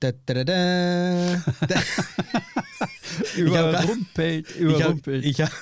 Da, da, da, da. Überrumpelt, überrumpelt. Ich habe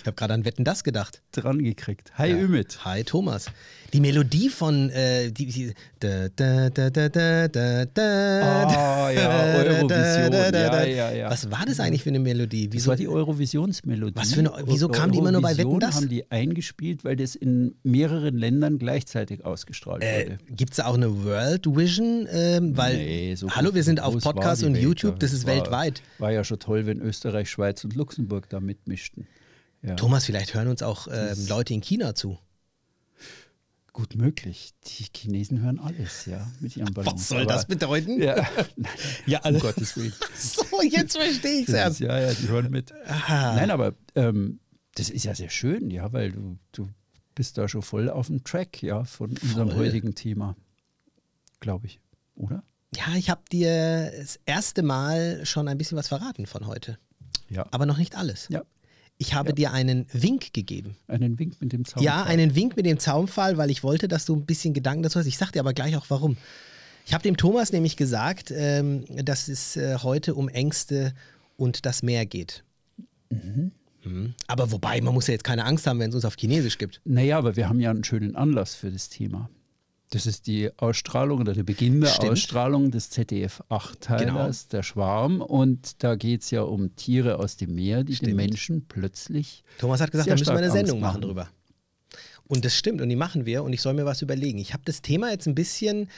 ich hab gerade an Wetten das gedacht. dran gekriegt. Hi Ja. Ümit. Hi Thomas. Die Melodie von äh, die, die, da, da, da, da, da, da, da, Ah, ja, Eurovision. da, da, da, da. Ja, ja, ja. Was war das eigentlich für eine Melodie? Das Wieso war die Eurovisionsmelodie. Was für eine- wieso kam die immer nur bei Wetten, dass? haben die eingespielt, weil das in mehreren Ländern gleichzeitig ausgestrahlt Äh, wurde. Gibt es auch eine World Vision? Ähm, weil, Nee, so hallo, wir sind auf Podcast und Welt YouTube, da. das ist war, weltweit. War ja schon toll, wenn Österreich, Schweiz und Luxemburg da mitmischten. Ja. Thomas, vielleicht hören uns auch ähm, Leute in China zu. Gut möglich. Die Chinesen hören alles, ja, mit ihrem Ballon. Was soll Aber- das bedeuten? Ja, Ja, um Gottes Willen. So, jetzt verstehe ich es erst. ja, ja, die hören mit. Aha. Nein, aber ähm, das ist ja sehr schön, ja, weil du, du bist da schon voll auf dem Track, ja, von unserem Voll. heutigen Thema. Glaube ich, oder? Ja, ich habe dir das erste Mal schon ein bisschen was verraten von heute. Ja. Aber noch nicht alles. Ja. Ich habe Ja. dir einen Wink gegeben. Einen Wink mit dem Zaun. Ja, einen Wink mit dem Zaunpfahl, weil ich wollte, dass du ein bisschen Gedanken dazu hast. Ich sag dir aber gleich auch warum. Ich habe dem Thomas nämlich gesagt, ähm, dass es äh, heute um Ängste und das Meer geht. Mhm. Aber wobei, man muss ja jetzt keine Angst haben, wenn es uns auf Chinesisch gibt. Naja, aber wir haben ja einen schönen Anlass für das Thema. Das ist die Ausstrahlung oder der Beginn der Stimmt. Ausstrahlung des ZDF-8-Teilers, der Schwarm. Und da geht es ja um Tiere aus dem Meer, die den Stimmt. Menschen plötzlich. Thomas hat gesagt, da müssen wir eine Sendung machen drüber. Und das stimmt und die machen wir und ich soll mir was überlegen. Ich habe das Thema jetzt ein bisschen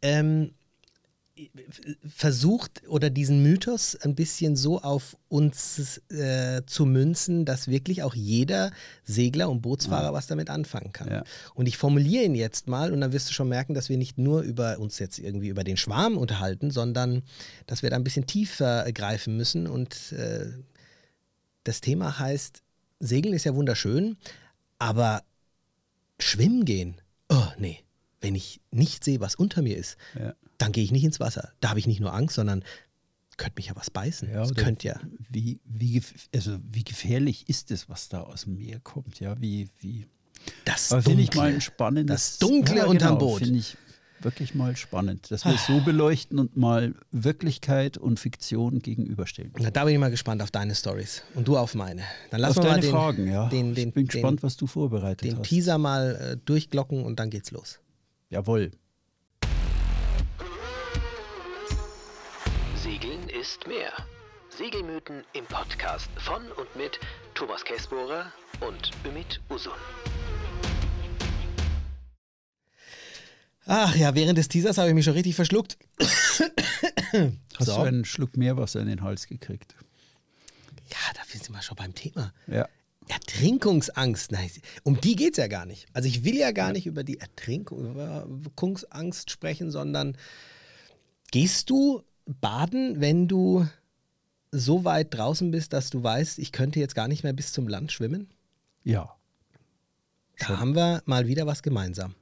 ähm, versucht oder diesen Mythos ein bisschen so auf uns äh, zu münzen, dass wirklich auch jeder Segler und Bootsfahrer was damit anfangen kann. Ja. Und ich formuliere ihn jetzt mal und dann wirst du schon merken, dass wir nicht nur über uns jetzt irgendwie über den Schwarm unterhalten, sondern dass wir da ein bisschen tiefer greifen müssen und äh, das Thema heißt, Segeln ist ja wunderschön, aber schwimmen gehen, oh nee, wenn ich nicht sehe, was unter mir ist, Ja. Dann gehe ich nicht ins Wasser. Da habe ich nicht nur Angst, sondern könnte mich ja was beißen. Ja, könnte ja. Wie, wie, also wie gefährlich ist es, was da aus dem Meer kommt? Ja, wie, wie. Das finde ich mal ein spannendes. Das Dunkle ja, unterm genau, Boot. Finde ich wirklich mal spannend, dass wir es so beleuchten und mal Wirklichkeit und Fiktion gegenüberstellen. Na, da bin ich mal gespannt auf deine Stories und du auf meine. Dann lass Auf wir mal deine den, Fragen, ja. den, den, ich bin den, gespannt, was du vorbereitet den hast. Teaser mal äh, durchglocken und dann geht's los. Jawohl. Ist mehr. Segelmythen im Podcast von und mit Thomas Kessbohrer und Ümit Usun. Ach ja, während des Teasers habe ich mich schon richtig verschluckt. Hast So. du einen Schluck Meerwasser in den Hals gekriegt? Ja, da sind wir schon beim Thema. Ja. Ertrinkungsangst, nein, um die geht es ja gar nicht. Also ich will ja gar nicht über die Ertrinkungsangst sprechen, sondern gehst du baden, wenn du so weit draußen bist, dass du weißt, ich könnte jetzt gar nicht mehr bis zum Land schwimmen? Ja. Da haben wir mal wieder was gemeinsam.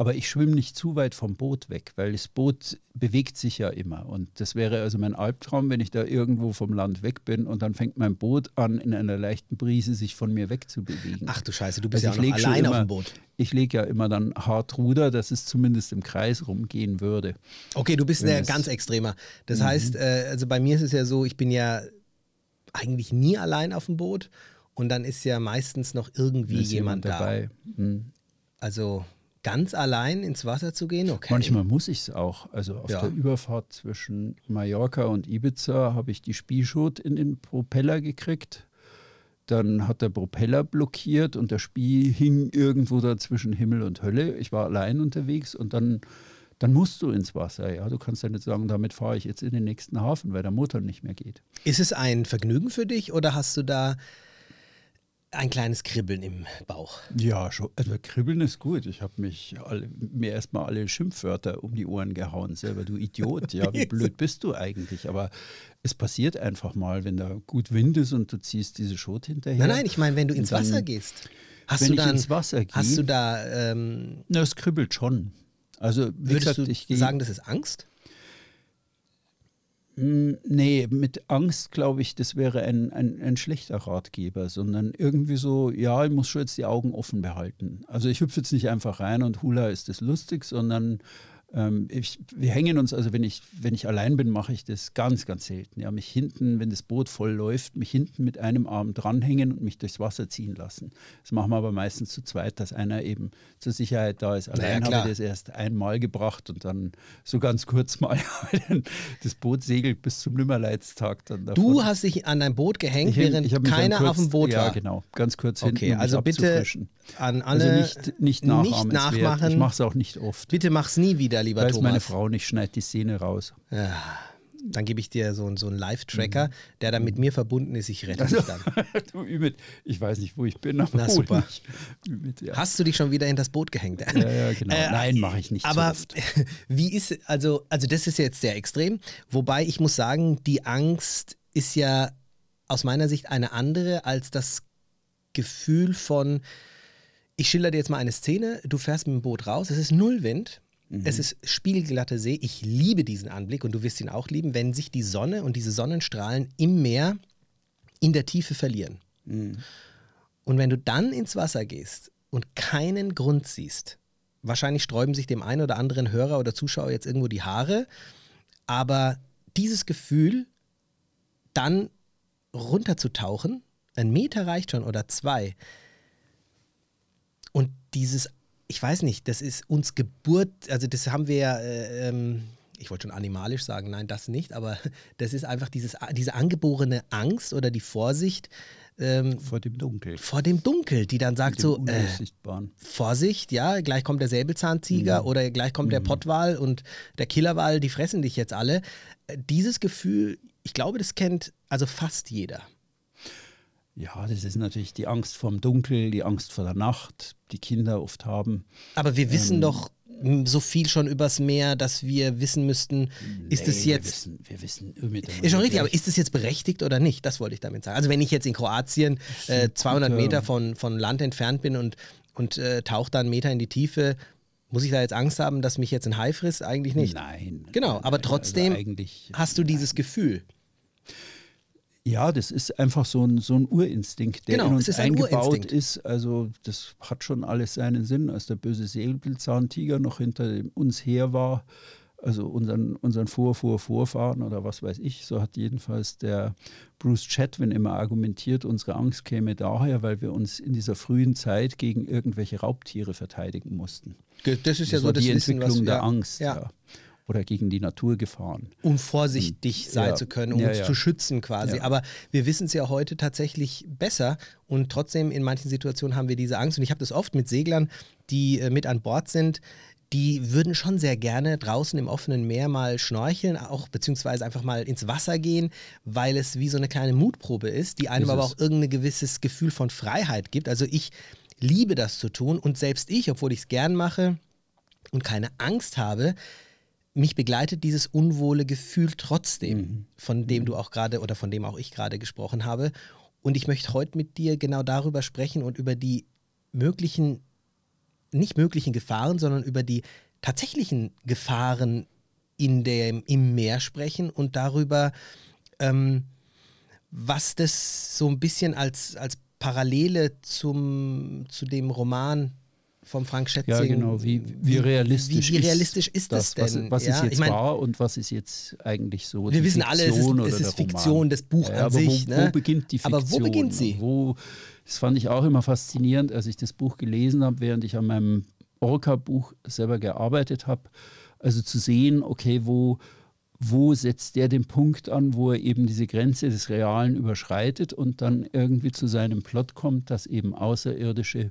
Aber ich schwimme nicht zu weit vom Boot weg, weil das Boot bewegt sich ja immer. Und das wäre also mein Albtraum, wenn ich da irgendwo vom Land weg bin und dann fängt mein Boot an, in einer leichten Brise sich von mir wegzubewegen. Ach du Scheiße, du bist Also ja auch allein auf immer- dem Boot. Ich lege ja immer dann hart Ruder, dass es zumindest im Kreis rumgehen würde. Okay, du bist es- ganz Extremer. Das Mhm. heißt, äh, also bei mir ist es ja so, ich bin ja eigentlich nie allein auf dem Boot und dann ist ja meistens noch irgendwie jemand, da. dabei. Hm. Also ganz allein ins Wasser zu gehen, okay. Manchmal muss ich es auch. Also auf Ja. der Überfahrt zwischen Mallorca und Ibiza habe ich die Spieschot in den Propeller gekriegt. Dann hat der Propeller blockiert und der Spie hing irgendwo da zwischen Himmel und Hölle. Ich war allein unterwegs und dann, dann musst du ins Wasser. Ja, du kannst ja nicht sagen, damit fahre ich jetzt in den nächsten Hafen, weil der Motor nicht mehr geht. Ist es ein Vergnügen für dich oder hast du da ein kleines Kribbeln im Bauch? Ja, schon. Also Kribbeln ist gut. Ich habe mich alle, mir erstmal alle Schimpfwörter um die Ohren gehauen. Selber, du Idiot. Ja, wie blöd bist du eigentlich? Aber es passiert einfach mal, wenn da gut Wind ist und du ziehst diese Schot hinterher. Nein, nein, ich meine, wenn du ins dann- Wasser gehst. Hast wenn du ich dann, ins Wasser gehe- Hast du da, ähm, Na, es kribbelt schon. Also, wie würdest gesagt, du ich gehe. sagen, das ist Angst? Nee, mit Angst glaube ich, das wäre ein, ein, ein schlechter Ratgeber, sondern irgendwie so, ja, ich muss schon jetzt die Augen offen behalten. Also ich hüpfe jetzt nicht einfach rein und hula ist das lustig, sondern Ähm, ich, wir hängen uns, also wenn ich, wenn ich allein bin, mache ich das ganz, ganz selten. Ja, mich hinten, wenn das Boot voll läuft, mich hinten mit einem Arm dranhängen und mich durchs Wasser ziehen lassen. Das machen wir aber meistens zu zweit, dass einer eben zur Sicherheit da ist. Allein naja, habe ich das erst einmal gebracht und dann so ganz kurz mal das Boot segelt bis zum Nimmerleidstag. Dann davon. Du hast dich an dein Boot gehängt, ich, während ich keiner kurz, auf dem Boot war. Ja, genau, ganz kurz hinten. Okay, also bitte an also alle also nicht, nicht, nicht nachmachen. Ich mache es auch nicht oft. Bitte mach es nie wieder, lieber Weiß Thomas. meine Frau nicht, schneidet die Szene raus. Ja. Dann gebe ich dir so, so einen Live-Tracker, mhm. der dann mit mir verbunden ist. Ich rette dich dann. du, Ümit, ich weiß nicht, wo ich bin, aber Na, super. Ümit, ja. Hast du dich schon wieder in das Boot gehängt? Ja, ja genau. Äh, Nein, mache ich nicht. Aber so wie ist, also, also das ist jetzt sehr extrem. Wobei ich muss sagen, die Angst ist ja aus meiner Sicht eine andere als das Gefühl von, ich schilder dir jetzt mal eine Szene, du fährst mit dem Boot raus, es ist null Wind, mhm. es ist spiegelglatte See, ich liebe diesen Anblick und du wirst ihn auch lieben, wenn sich die Sonne und diese Sonnenstrahlen im Meer in der Tiefe verlieren. Mhm. Und wenn du dann ins Wasser gehst und keinen Grund siehst, wahrscheinlich sträuben sich dem einen oder anderen Hörer oder Zuschauer jetzt irgendwo die Haare, aber dieses Gefühl, dann runterzutauchen, ein Meter reicht schon oder zwei, und dieses, ich weiß nicht, das ist uns Geburt, also das haben wir ja, äh, ähm, ich wollte schon animalisch sagen, nein, das nicht, aber das ist einfach dieses, diese angeborene Angst oder die Vorsicht. Ähm, vor dem Dunkel. Vor dem Dunkel, die dann sagt so, äh, Vorsicht, ja, gleich kommt der Säbelzahntiger mhm. oder gleich kommt mhm. der Pottwal und der Killerwal, die fressen dich jetzt alle. Äh, dieses Gefühl, ich glaube, das kennt also fast jeder. Ja, das ist natürlich die Angst vorm Dunkel, die Angst vor der Nacht, die Kinder oft haben. Aber wir wissen ähm, doch so viel schon übers Meer, dass wir wissen müssten, ist es jetzt. Wir wissen, wir wissen Ist schon richtig, aber ist es jetzt berechtigt oder nicht? Das wollte ich damit sagen. Also, wenn ich jetzt in Kroatien äh, 200 Meter von, von Land entfernt bin und, und äh, tauche da einen Meter in die Tiefe, muss ich da jetzt Angst haben, dass mich jetzt ein Hai frisst? Eigentlich nicht. Nein. Genau, aber also trotzdem also hast du dieses Gefühl. Ja, das ist einfach so ein, so ein Urinstinkt, der genau, in uns ist eingebaut ist. Also das hat schon alles seinen Sinn, als der böse Säbelzahntiger noch hinter uns her war. Also unseren, unseren Vor, Vor, Vorfahren oder was weiß ich, so hat jedenfalls der Bruce Chatwin immer argumentiert, unsere Angst käme daher, weil wir uns in dieser frühen Zeit gegen irgendwelche Raubtiere verteidigen mussten. Das ist das ja so das die Entwicklung Wissen, was, der ja, Angst. Ja. Ja oder gegen die Naturgefahren. Um vorsichtig und, sein ja, zu können, um ja, uns ja. zu schützen quasi. Aber wir wissen es ja heute tatsächlich besser und trotzdem in manchen Situationen haben wir diese Angst. Und ich habe das oft mit Seglern, die äh, mit an Bord sind, die würden schon sehr gerne draußen im offenen Meer mal schnorcheln, auch beziehungsweise einfach mal ins Wasser gehen, weil es wie so eine kleine Mutprobe ist, die einem ist aber auch irgendein gewisses Gefühl von Freiheit gibt. Also ich liebe das zu tun und selbst ich, obwohl ich es gern mache und keine Angst habe, mich begleitet dieses unwohle Gefühl trotzdem, mhm. von dem du mhm. auch gerade oder von dem auch ich gerade gesprochen habe. Und ich möchte heute mit dir genau darüber sprechen und über die möglichen, nicht möglichen Gefahren, sondern über die tatsächlichen Gefahren in dem, im Meer sprechen und darüber, ähm, was das so ein bisschen als, als Parallele zum, zu dem Roman vom Frank Schätzing. Ja, genau. Wie, wie realistisch, wie, wie realistisch ist, das, das denn? Was, was ja, ist jetzt ich mein, wahr und was ist jetzt eigentlich so? Wir wissen alle, es ist, es ist Fiktion, das Buch ja, an sich. Wo, ne? wo, beginnt die Fiktion? Aber wo beginnt sie? Wo, das fand ich auch immer faszinierend, als ich das Buch gelesen habe, während ich an meinem Orca-Buch selber gearbeitet habe. Also zu sehen, okay, wo, wo setzt der den Punkt an, wo er eben diese Grenze des Realen überschreitet und dann irgendwie zu seinem Plot kommt, dass eben Außerirdische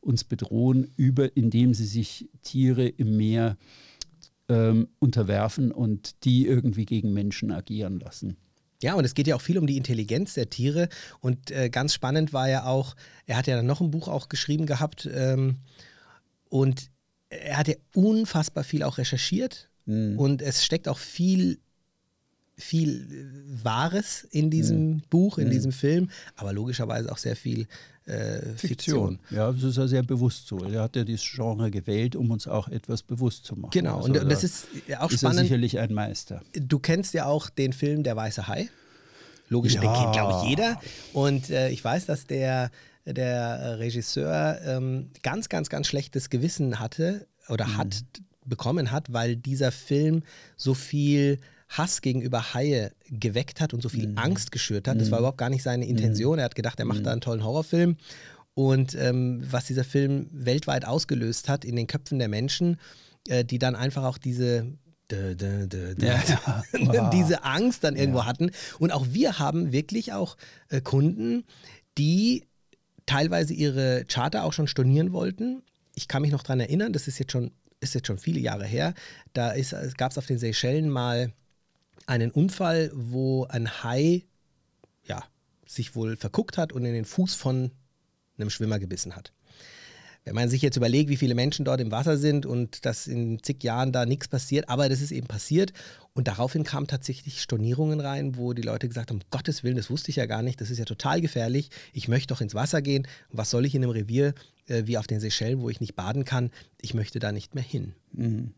uns bedrohen, über, indem sie sich Tiere im Meer ähm, unterwerfen und die irgendwie gegen Menschen agieren lassen. Ja, und es geht ja auch viel um die Intelligenz der Tiere. Und äh, ganz spannend war ja auch, er hat ja dann noch ein Buch auch geschrieben gehabt ähm, und er hat ja unfassbar viel auch recherchiert. Mhm. Und es steckt auch viel viel äh, Wahres in diesem mhm. Buch, in mhm. diesem Film, aber logischerweise auch sehr viel äh, Fiktion. Fiktion. Ja, das ist ja sehr bewusst so. Er hat ja dieses Genre gewählt, um uns auch etwas bewusst zu machen. Genau, also und das ist auch ist spannend. Er sicherlich ein Meister. Du kennst ja auch den Film Der Weiße Hai. Logisch, ja. den kennt, glaube ich, jeder. Und äh, ich weiß, dass der, der Regisseur ähm, ganz, ganz, ganz schlechtes Gewissen hatte oder mhm. hat bekommen hat, weil dieser Film so viel Hass gegenüber Haie geweckt hat und so viel mhm. Angst geschürt hat. Das war mhm. überhaupt gar nicht seine Intention. Mhm. Er hat gedacht, er macht da einen tollen Horrorfilm. Und ähm, was dieser Film weltweit ausgelöst hat in den Köpfen der Menschen, äh, die dann einfach auch diese Dö, dö, dö, ja, ja. diese Angst dann irgendwo ja. hatten. Und auch wir haben wirklich auch äh, Kunden, die teilweise ihre Charter auch schon stornieren wollten. Ich kann mich noch daran erinnern, das ist jetzt schon, ist jetzt schon viele Jahre her. Da gab es auf den Seychellen mal einen Unfall, wo ein Hai ja, sich wohl verguckt hat und in den Fuß von einem Schwimmer gebissen hat. Wenn man sich jetzt überlegt, wie viele Menschen dort im Wasser sind und dass in zig Jahren da nichts passiert, aber das ist eben passiert. Und daraufhin kamen tatsächlich Stornierungen rein, wo die Leute gesagt haben: um Gottes Willen, das wusste ich ja gar nicht, das ist ja total gefährlich. Ich möchte doch ins Wasser gehen. was soll ich in einem Revier äh, wie auf den Seychellen, wo ich nicht baden kann? Ich möchte da nicht mehr hin. Mhm.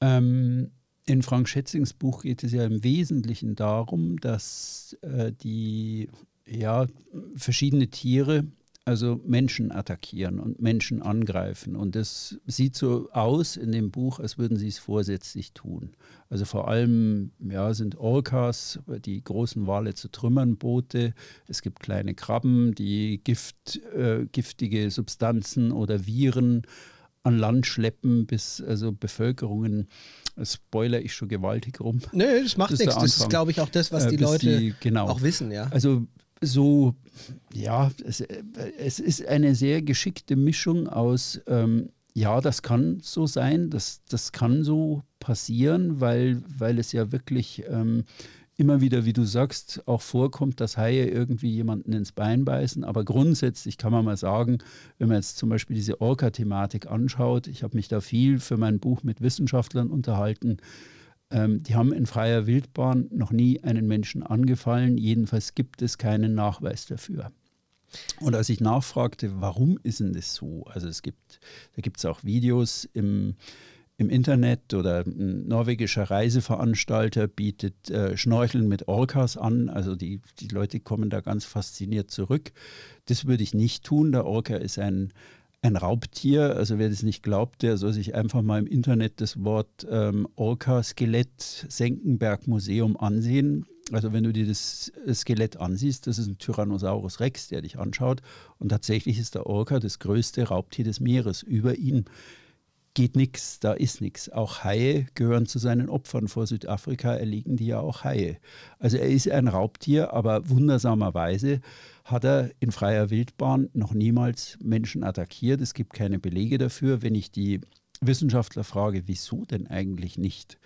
Ähm, in Frank Schätzings Buch geht es ja im Wesentlichen darum, dass äh, die ja, verschiedene Tiere also Menschen attackieren und Menschen angreifen. Und das sieht so aus in dem Buch, als würden sie es vorsätzlich tun. Also vor allem ja, sind Orcas, die großen Wale zu Trümmern Boote. Es gibt kleine Krabben, die Gift, äh, giftige Substanzen oder Viren an Land schleppen, bis also Bevölkerungen spoiler ich schon gewaltig rum. Nö, das macht das nichts. Das ist, glaube ich, auch das, was äh, die Leute die, genau. auch wissen, ja. Also so, ja, es, es, ist eine sehr geschickte Mischung aus, ähm, ja, das kann so sein, das, das kann so passieren, weil, weil es ja wirklich ähm, immer wieder, wie du sagst, auch vorkommt, dass Haie irgendwie jemanden ins Bein beißen. Aber grundsätzlich kann man mal sagen, wenn man jetzt zum Beispiel diese Orca-Thematik anschaut, ich habe mich da viel für mein Buch mit Wissenschaftlern unterhalten, ähm, die haben in freier Wildbahn noch nie einen Menschen angefallen. Jedenfalls gibt es keinen Nachweis dafür. Und als ich nachfragte, warum ist denn das so? Also es gibt, da gibt es auch Videos im, im Internet oder ein norwegischer Reiseveranstalter bietet äh, Schnorcheln mit Orcas an. Also die, die Leute kommen da ganz fasziniert zurück. Das würde ich nicht tun. Der Orca ist ein ein Raubtier. Also wer das nicht glaubt, der soll sich einfach mal im Internet das Wort ähm, Orca-Skelett Senckenberg-Museum ansehen. Also wenn du dir das Skelett ansiehst, das ist ein Tyrannosaurus Rex, der dich anschaut. Und tatsächlich ist der Orca das größte Raubtier des Meeres. Über ihn geht nichts, da ist nichts. Auch Haie gehören zu seinen Opfern. Vor Südafrika erliegen die ja auch Haie. Also er ist ein Raubtier, aber wundersamerweise hat er in freier Wildbahn noch niemals Menschen attackiert. Es gibt keine Belege dafür. Wenn ich die Wissenschaftler frage, wieso denn eigentlich nicht,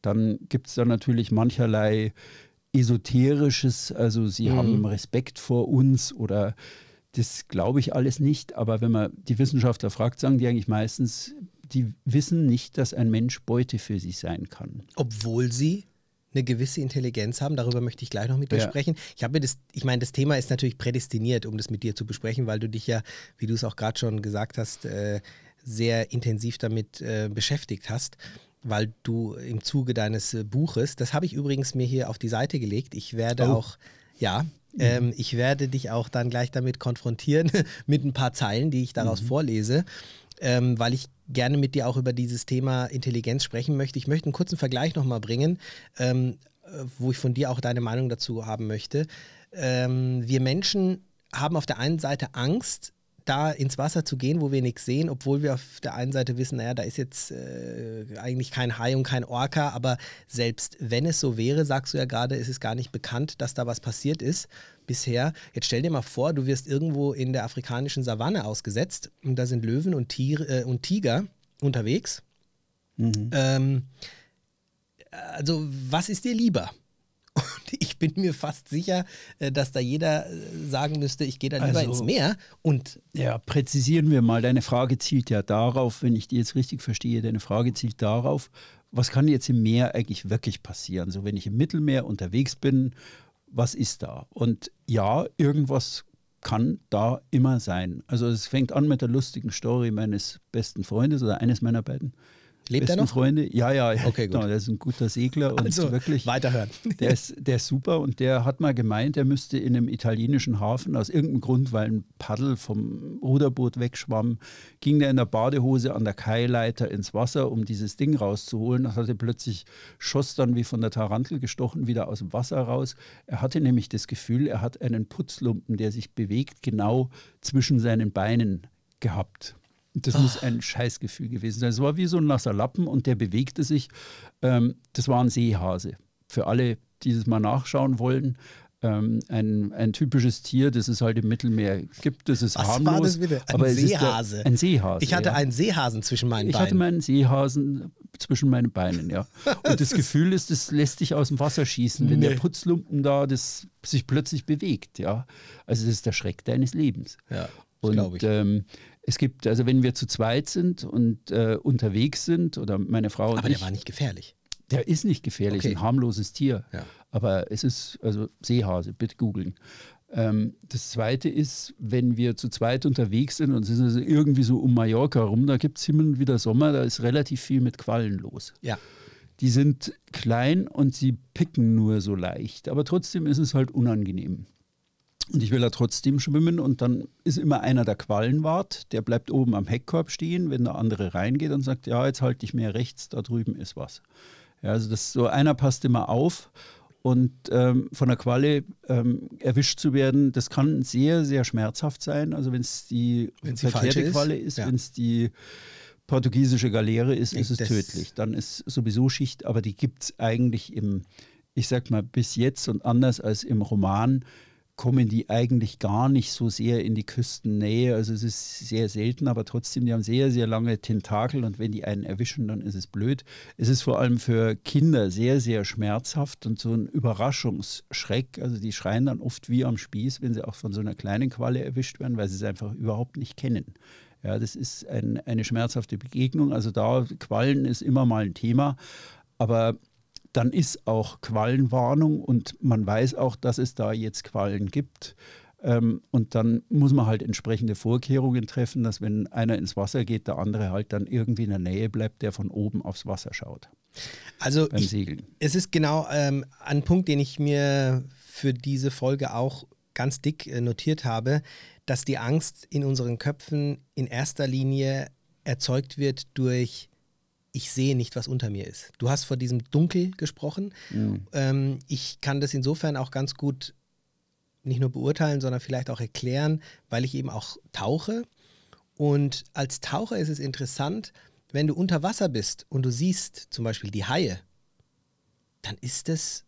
dann gibt es da natürlich mancherlei Esoterisches, also sie mhm. haben Respekt vor uns oder das glaube ich alles nicht. Aber wenn man die Wissenschaftler fragt, sagen die eigentlich meistens, die wissen nicht, dass ein Mensch Beute für sie sein kann. Obwohl sie eine gewisse Intelligenz haben. Darüber möchte ich gleich noch mit dir ja. sprechen. Ich habe das, ich meine, das Thema ist natürlich prädestiniert, um das mit dir zu besprechen, weil du dich ja, wie du es auch gerade schon gesagt hast, äh, sehr intensiv damit äh, beschäftigt hast, weil du im Zuge deines äh, Buches, das habe ich übrigens mir hier auf die Seite gelegt. Ich werde oh. auch, ja, mhm. ähm, ich werde dich auch dann gleich damit konfrontieren, mit ein paar Zeilen, die ich daraus mhm. vorlese. Ähm, weil ich gerne mit dir auch über dieses Thema Intelligenz sprechen möchte. Ich möchte einen kurzen Vergleich nochmal bringen, ähm, äh, wo ich von dir auch deine Meinung dazu haben möchte. Ähm, wir Menschen haben auf der einen Seite Angst, da ins Wasser zu gehen, wo wir nichts sehen, obwohl wir auf der einen Seite wissen, naja, da ist jetzt äh, eigentlich kein Hai und kein Orca, aber selbst wenn es so wäre, sagst du ja gerade, ist es gar nicht bekannt, dass da was passiert ist bisher. Jetzt stell dir mal vor, du wirst irgendwo in der afrikanischen Savanne ausgesetzt und da sind Löwen und, Tiere, äh, und Tiger unterwegs. Mhm. Ähm, also, was ist dir lieber? Und ich bin mir fast sicher, äh, dass da jeder äh, sagen müsste, ich gehe da lieber also, ins Meer. Und ja, präzisieren wir mal. Deine Frage zielt ja darauf, wenn ich die jetzt richtig verstehe, deine Frage zielt darauf, was kann jetzt im Meer eigentlich wirklich passieren? So, wenn ich im Mittelmeer unterwegs bin, was ist da? Und ja, irgendwas kann da immer sein. Also es fängt an mit der lustigen Story meines besten Freundes oder eines meiner beiden Lebt er noch? Freunde. Ja, ja, ja. Okay, gut. Genau, der ist ein guter Segler und Also, wirklich. weiterhören. Der ist, der ist super und der hat mal gemeint, er müsste in einem italienischen Hafen aus irgendeinem Grund, weil ein Paddel vom Ruderboot wegschwamm, ging der in der Badehose an der Kaileiter ins Wasser, um dieses Ding rauszuholen. Das hatte plötzlich, schoss dann wie von der Tarantel gestochen wieder aus dem Wasser raus. Er hatte nämlich das Gefühl, er hat einen Putzlumpen, der sich bewegt, genau zwischen seinen Beinen gehabt. Das muss ein Scheißgefühl gewesen sein. Es war wie so ein nasser Lappen und der bewegte sich. Ähm, das war ein Seehase. Für alle, die das mal nachschauen wollen, ähm, ein, ein typisches Tier, das es halt im Mittelmeer gibt. Das ist Was harmlos. war das bitte? Ein aber Seehase? Der, ein Seehase. Ich hatte ja. einen Seehasen zwischen meinen Ich hatte Beinen. meinen Seehasen zwischen meinen Beinen, ja. Und das Gefühl ist, das lässt dich aus dem Wasser schießen, wenn Nee. der Putzlumpen da das sich plötzlich bewegt, ja. Also das ist der Schreck deines Lebens. ja, Und glaube ich. ähm, es gibt, also wenn wir zu zweit sind und äh, unterwegs sind, oder meine Frau und Aber ich, der war nicht gefährlich. der ist nicht gefährlich, Okay. ein harmloses Tier. Ja. Aber es ist, also Seehase, bitte googeln. Ähm, das zweite ist, wenn wir zu zweit unterwegs sind und es ist also irgendwie so um Mallorca rum, da gibt es hin und wieder Sommer, da ist relativ viel mit Quallen los. Ja. Die sind klein und sie picken nur so leicht, aber trotzdem ist es halt unangenehm. Und ich will da trotzdem schwimmen und dann ist immer einer der Quallenwart, der bleibt oben am Heckkorb stehen, wenn der andere reingeht und sagt, ja, jetzt halte ich mehr rechts, da drüben ist was. Ja, also das ist so einer passt immer auf und ähm, von der Qualle ähm, erwischt zu werden, das kann sehr, sehr schmerzhaft sein. Also wenn es die Wenn's die verkehrte ist, Qualle ist, ja. wenn es die portugiesische Galeere ist, ist es Das- tödlich. Dann ist sowieso Schicht, aber die gibt es eigentlich im, ich sag mal, bis jetzt und anders als im Roman, kommen die eigentlich gar nicht so sehr in die Küstennähe. Also es ist sehr selten, aber trotzdem, die haben sehr, sehr lange Tentakel und wenn die einen erwischen, dann ist es blöd. Es ist vor allem für Kinder sehr, sehr schmerzhaft und so ein Überraschungsschreck. Also die schreien dann oft wie am Spieß, wenn sie auch von so einer kleinen Qualle erwischt werden, weil sie es einfach überhaupt nicht kennen. Ja, das ist ein, eine schmerzhafte Begegnung. Also da, Quallen ist immer mal ein Thema, aber dann ist auch Quallenwarnung und man weiß auch, dass es da jetzt Quallen gibt. Ähm, und dann muss man halt entsprechende Vorkehrungen treffen, dass wenn einer ins Wasser geht, der andere halt dann irgendwie in der Nähe bleibt, der von oben aufs Wasser schaut Also beim ich, Segeln. es ist genau ähm, ein Punkt, den ich mir für diese Folge auch ganz dick äh, notiert habe, dass die Angst in unseren Köpfen in erster Linie erzeugt wird durch ich sehe nicht, was unter mir ist. Du hast vor diesem Dunkel gesprochen. Ähm, ich kann das insofern auch ganz gut nicht nur beurteilen, sondern vielleicht auch erklären, weil ich eben auch tauche. Und als Taucher ist es interessant, wenn du unter Wasser bist und du siehst zum Beispiel die Haie, dann ist es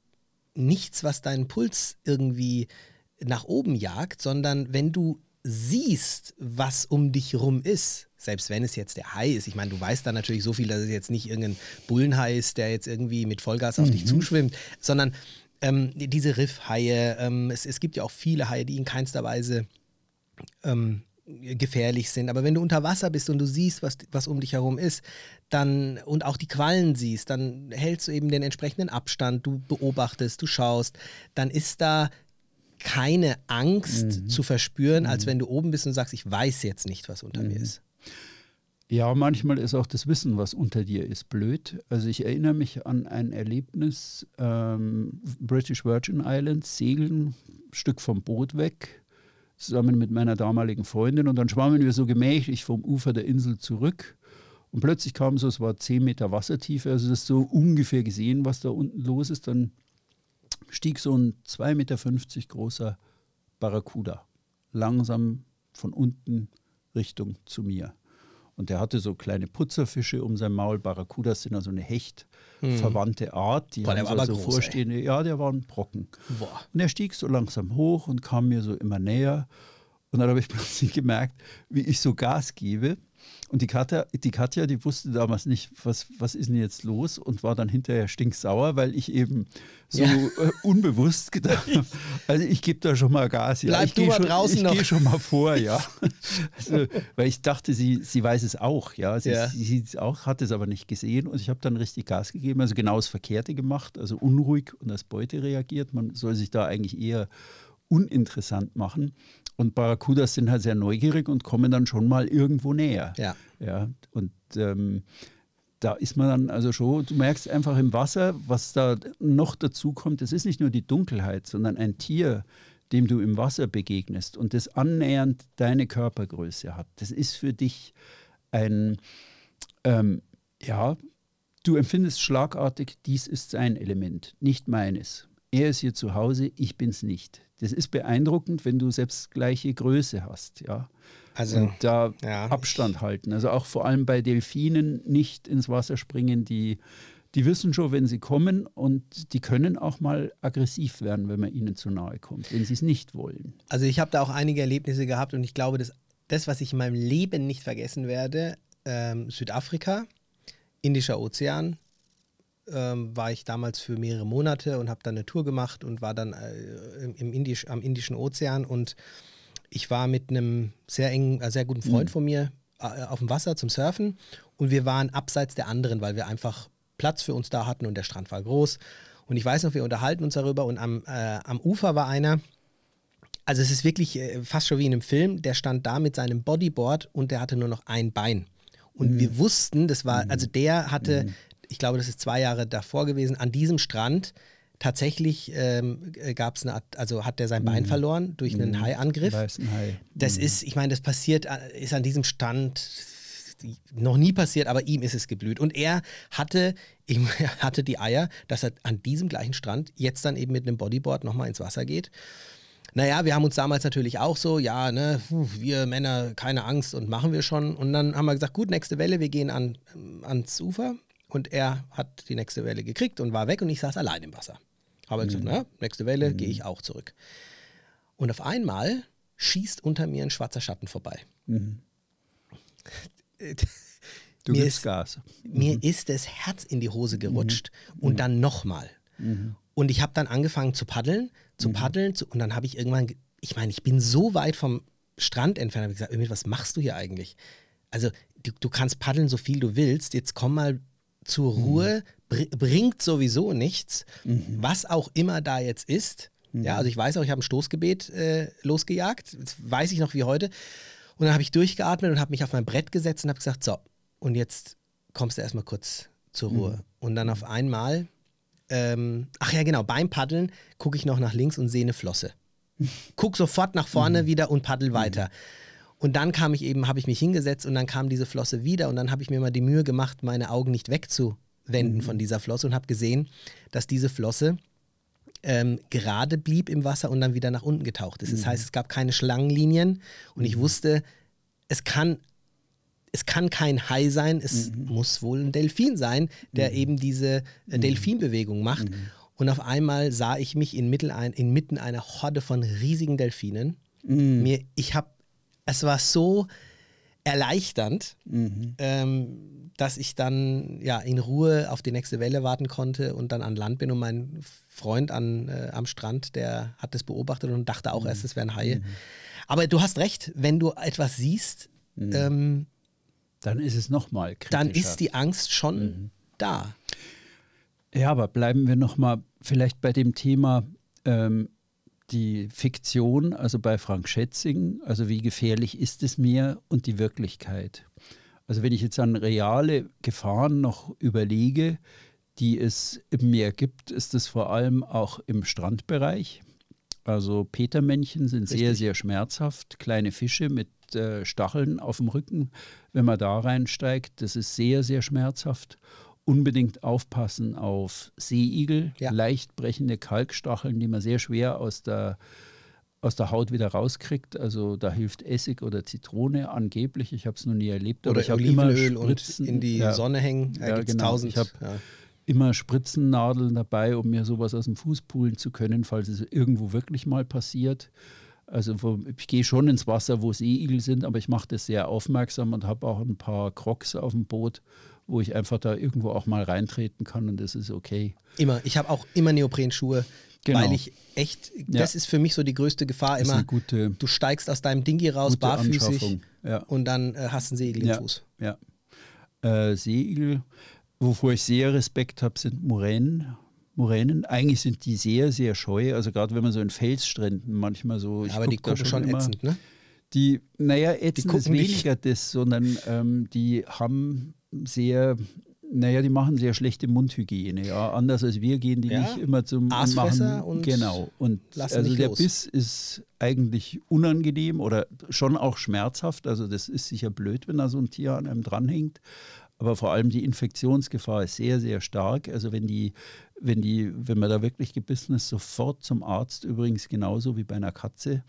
nichts, was deinen Puls irgendwie nach oben jagt, sondern wenn du siehst, was um dich rum ist, selbst wenn es jetzt der Hai ist, ich meine, du weißt da natürlich so viel, dass es jetzt nicht irgendein Bullenhai ist, der jetzt irgendwie mit Vollgas auf dich zuschwimmt, sondern ähm, diese Riffhaie, ähm, es, es gibt ja auch viele Haie, die in keinster Weise ähm, gefährlich sind. Aber wenn du unter Wasser bist und du siehst, was, was um dich herum ist, dann und auch die Quallen siehst, dann hältst du eben den entsprechenden Abstand, du beobachtest, du schaust, dann ist da keine Angst zu verspüren, als wenn du oben bist und sagst, ich weiß jetzt nicht, was unter mir ist. Ja, manchmal ist auch das Wissen, was unter dir ist, blöd. Also ich erinnere mich an ein Erlebnis, ähm, British Virgin Islands, segeln, Stück vom Boot weg, zusammen mit meiner damaligen Freundin. Und dann schwammen wir so gemächlich vom Ufer der Insel zurück. Und plötzlich kam so, es war 10 Meter Wassertiefe, also das ist so ungefähr gesehen, was da unten los ist, dann stieg so ein 2,50 Meter großer Barracuda langsam von unten Richtung zu mir. Und der hatte so kleine Putzerfische um sein Maul. Barracudas sind also eine hechtverwandte Art. Die Boah, haben so also groß, vorstehende, ja, der war ein Brocken. Boah. Und er stieg so langsam hoch und kam mir so immer näher. Und dann habe ich plötzlich gemerkt, wie ich so Gas gebe. Und die Katja, die, Katja, die wusste damals nicht, was, was ist denn jetzt los und war dann hinterher stinksauer, weil ich eben so Ja. äh, unbewusst gedacht habe, also ich gebe da schon mal Gas. Ja. Bleib ich du geh mal schon, ich gehe schon mal vor, ja. Also, weil ich dachte, sie, sie weiß es auch, ja. Sie, Ja. sie sieht es auch, hat es aber nicht gesehen und ich habe dann richtig Gas gegeben, also genau das Verkehrte gemacht, also unruhig und als Beute reagiert. Man soll sich da eigentlich eher uninteressant machen. Und Barracudas sind halt sehr neugierig und kommen dann schon mal irgendwo näher. Ja. Ja, und ähm, da ist man dann also schon, du merkst einfach im Wasser, was da noch dazu kommt, das ist nicht nur die Dunkelheit, sondern ein Tier, dem du im Wasser begegnest und das annähernd deine Körpergröße hat. Das ist für dich ein, ähm, ja, du empfindest schlagartig, dies ist sein Element, nicht meines. Er ist hier zu Hause, ich bin es nicht. Das ist beeindruckend, wenn du selbst gleiche Größe hast, ja. Also und da ja, Abstand halten. Also auch vor allem bei Delfinen nicht ins Wasser springen, die, die wissen schon, wenn sie kommen und die können auch mal aggressiv werden, wenn man ihnen zu nahe kommt, wenn sie es nicht wollen. Also ich habe da auch einige Erlebnisse gehabt und ich glaube, dass das, was ich in meinem Leben nicht vergessen werde, ähm, Südafrika, Indischer Ozean, ähm, war ich damals für mehrere Monate und habe dann eine Tour gemacht und war dann äh, im Indisch, am Indischen Ozean und ich war mit einem sehr engen, äh, sehr guten Freund mhm. von mir äh, auf dem Wasser zum Surfen und wir waren abseits der anderen, weil wir einfach Platz für uns da hatten und der Strand war groß. Und ich weiß noch, wir unterhalten uns darüber und am, äh, am Ufer war einer, also es ist wirklich äh, fast schon wie in einem Film, der stand da mit seinem Bodyboard und der hatte nur noch ein Bein. Und mhm. wir wussten, das war, also der hatte, mhm. Ich glaube, das ist zwei Jahre davor gewesen, an diesem Strand tatsächlich ähm, äh, gab es eine Art, also hat der sein Bein mhm. verloren durch einen mhm. Haiangriff. Hai. Das mhm. ist, ich meine, das passiert, äh, ist an diesem Stand noch nie passiert, aber ihm ist es geblüht. Und er hatte, ihm, hatte die Eier, dass er an diesem gleichen Strand jetzt dann eben mit einem Bodyboard nochmal ins Wasser geht. Naja, wir haben uns damals natürlich auch so, ja, ne, wir Männer, keine Angst und machen wir schon. Und dann haben wir gesagt, gut, nächste Welle, wir gehen an, ans Ufer. Und er hat die nächste Welle gekriegt und war weg und ich saß allein im Wasser. Habe mhm. gesagt, na, nächste Welle, mhm. gehe ich auch zurück. Und auf einmal schießt unter mir ein schwarzer Schatten vorbei. Mhm. Du mir ist, Gas. Mir mhm. ist das Herz in die Hose gerutscht mhm. und dann nochmal. Mhm. Und ich habe dann angefangen zu paddeln, zu paddeln zu, und dann habe ich irgendwann, ich meine, ich bin so weit vom Strand entfernt, habe ich gesagt, was machst du hier eigentlich? Also du, du kannst paddeln so viel du willst, jetzt komm mal zur Ruhe, br bringt sowieso nichts, mhm. was auch immer da jetzt ist. Mhm. Ja, also ich weiß auch, ich habe ein Stoßgebet äh, losgejagt, das weiß ich noch wie heute. Und dann habe ich durchgeatmet und habe mich auf mein Brett gesetzt und habe gesagt, so, und jetzt kommst du erstmal kurz zur Ruhe. Mhm. Und dann auf einmal, ähm, ach ja, genau, beim Paddeln gucke ich noch nach links und sehe eine Flosse. Guck sofort nach vorne mhm. wieder und paddel weiter. Mhm. Und dann kam ich eben, habe ich mich hingesetzt und dann kam diese Flosse wieder und dann habe ich mir mal die Mühe gemacht, meine Augen nicht wegzuwenden mhm. von dieser Flosse und habe gesehen, dass diese Flosse ähm, gerade blieb im Wasser und dann wieder nach unten getaucht ist. Das mhm. heißt, es gab keine Schlangenlinien und ich mhm. wusste, es kann, es kann kein Hai sein, es mhm. muss wohl ein Delfin sein, der mhm. eben diese äh, Delfinbewegung macht. Und auf einmal sah ich mich inmitten, ein, inmitten einer Horde von riesigen Delfinen. Mir, ich habe es war so erleichternd, mhm. ähm, dass ich dann ja in Ruhe auf die nächste Welle warten konnte und dann an Land bin und mein Freund an, äh, am Strand, der hat das beobachtet und dachte auch mhm. erst, es wären Haie. Mhm. Aber du hast recht, wenn du etwas siehst, mhm. ähm, dann ist es nochmal Dann ist die Angst schon mhm. da. Ja, aber bleiben wir nochmal vielleicht bei dem Thema ähm, die Fiktion, also bei Frank Schätzing, also wie gefährlich ist es mir und die Wirklichkeit. Also wenn ich jetzt an reale Gefahren noch überlege, die es im Meer gibt, ist es vor allem auch im Strandbereich. Also Petermännchen sind Richtig. sehr, sehr schmerzhaft. Kleine Fische mit äh, Stacheln auf dem Rücken, wenn man da reinsteigt, das ist sehr, sehr schmerzhaft unbedingt aufpassen auf Seeigel, ja. leicht brechende Kalkstacheln, die man sehr schwer aus der, aus der Haut wieder rauskriegt. Also da hilft Essig oder Zitrone angeblich. Ich habe es noch nie erlebt. Oder ich Olivenöl und in die ja, Sonne hängen. Da ja, genau. tausend. Ich habe ja. immer Spritzennadeln dabei, um mir sowas aus dem Fuß poolen zu können, falls es irgendwo wirklich mal passiert. Also ich gehe schon ins Wasser, wo Seeigel sind, aber ich mache das sehr aufmerksam und habe auch ein paar Crocs auf dem Boot wo ich einfach da irgendwo auch mal reintreten kann und das ist okay. Immer. Ich habe auch immer Neoprenschuhe. Genau. Weil ich echt, das ja. ist für mich so die größte Gefahr immer. Gute, du steigst aus deinem Dingi raus, barfüßig ja. und dann äh, hast du einen Seeigel im ja. Fuß. Ja. Äh, Seeigel, wovor ich sehr Respekt habe, sind Muränen. Muränen, eigentlich sind die sehr, sehr scheu. Also gerade wenn man so in Felsstränden manchmal so. Ja, aber die gucken schon immer, ätzend, ne? Die, naja, ätzend die ist weniger das, sondern ähm, die haben sehr, naja, die machen sehr schlechte Mundhygiene. Ja. Anders als wir gehen die Ja, nicht immer zum machen, und Genau. Und also nicht der los. Biss ist eigentlich unangenehm oder schon auch schmerzhaft. Also das ist sicher blöd, wenn da so ein Tier an einem dranhängt. Aber vor allem die Infektionsgefahr ist sehr, sehr stark. Also wenn die, wenn die, wenn man da wirklich gebissen ist, sofort zum Arzt. Übrigens genauso wie bei einer Katze.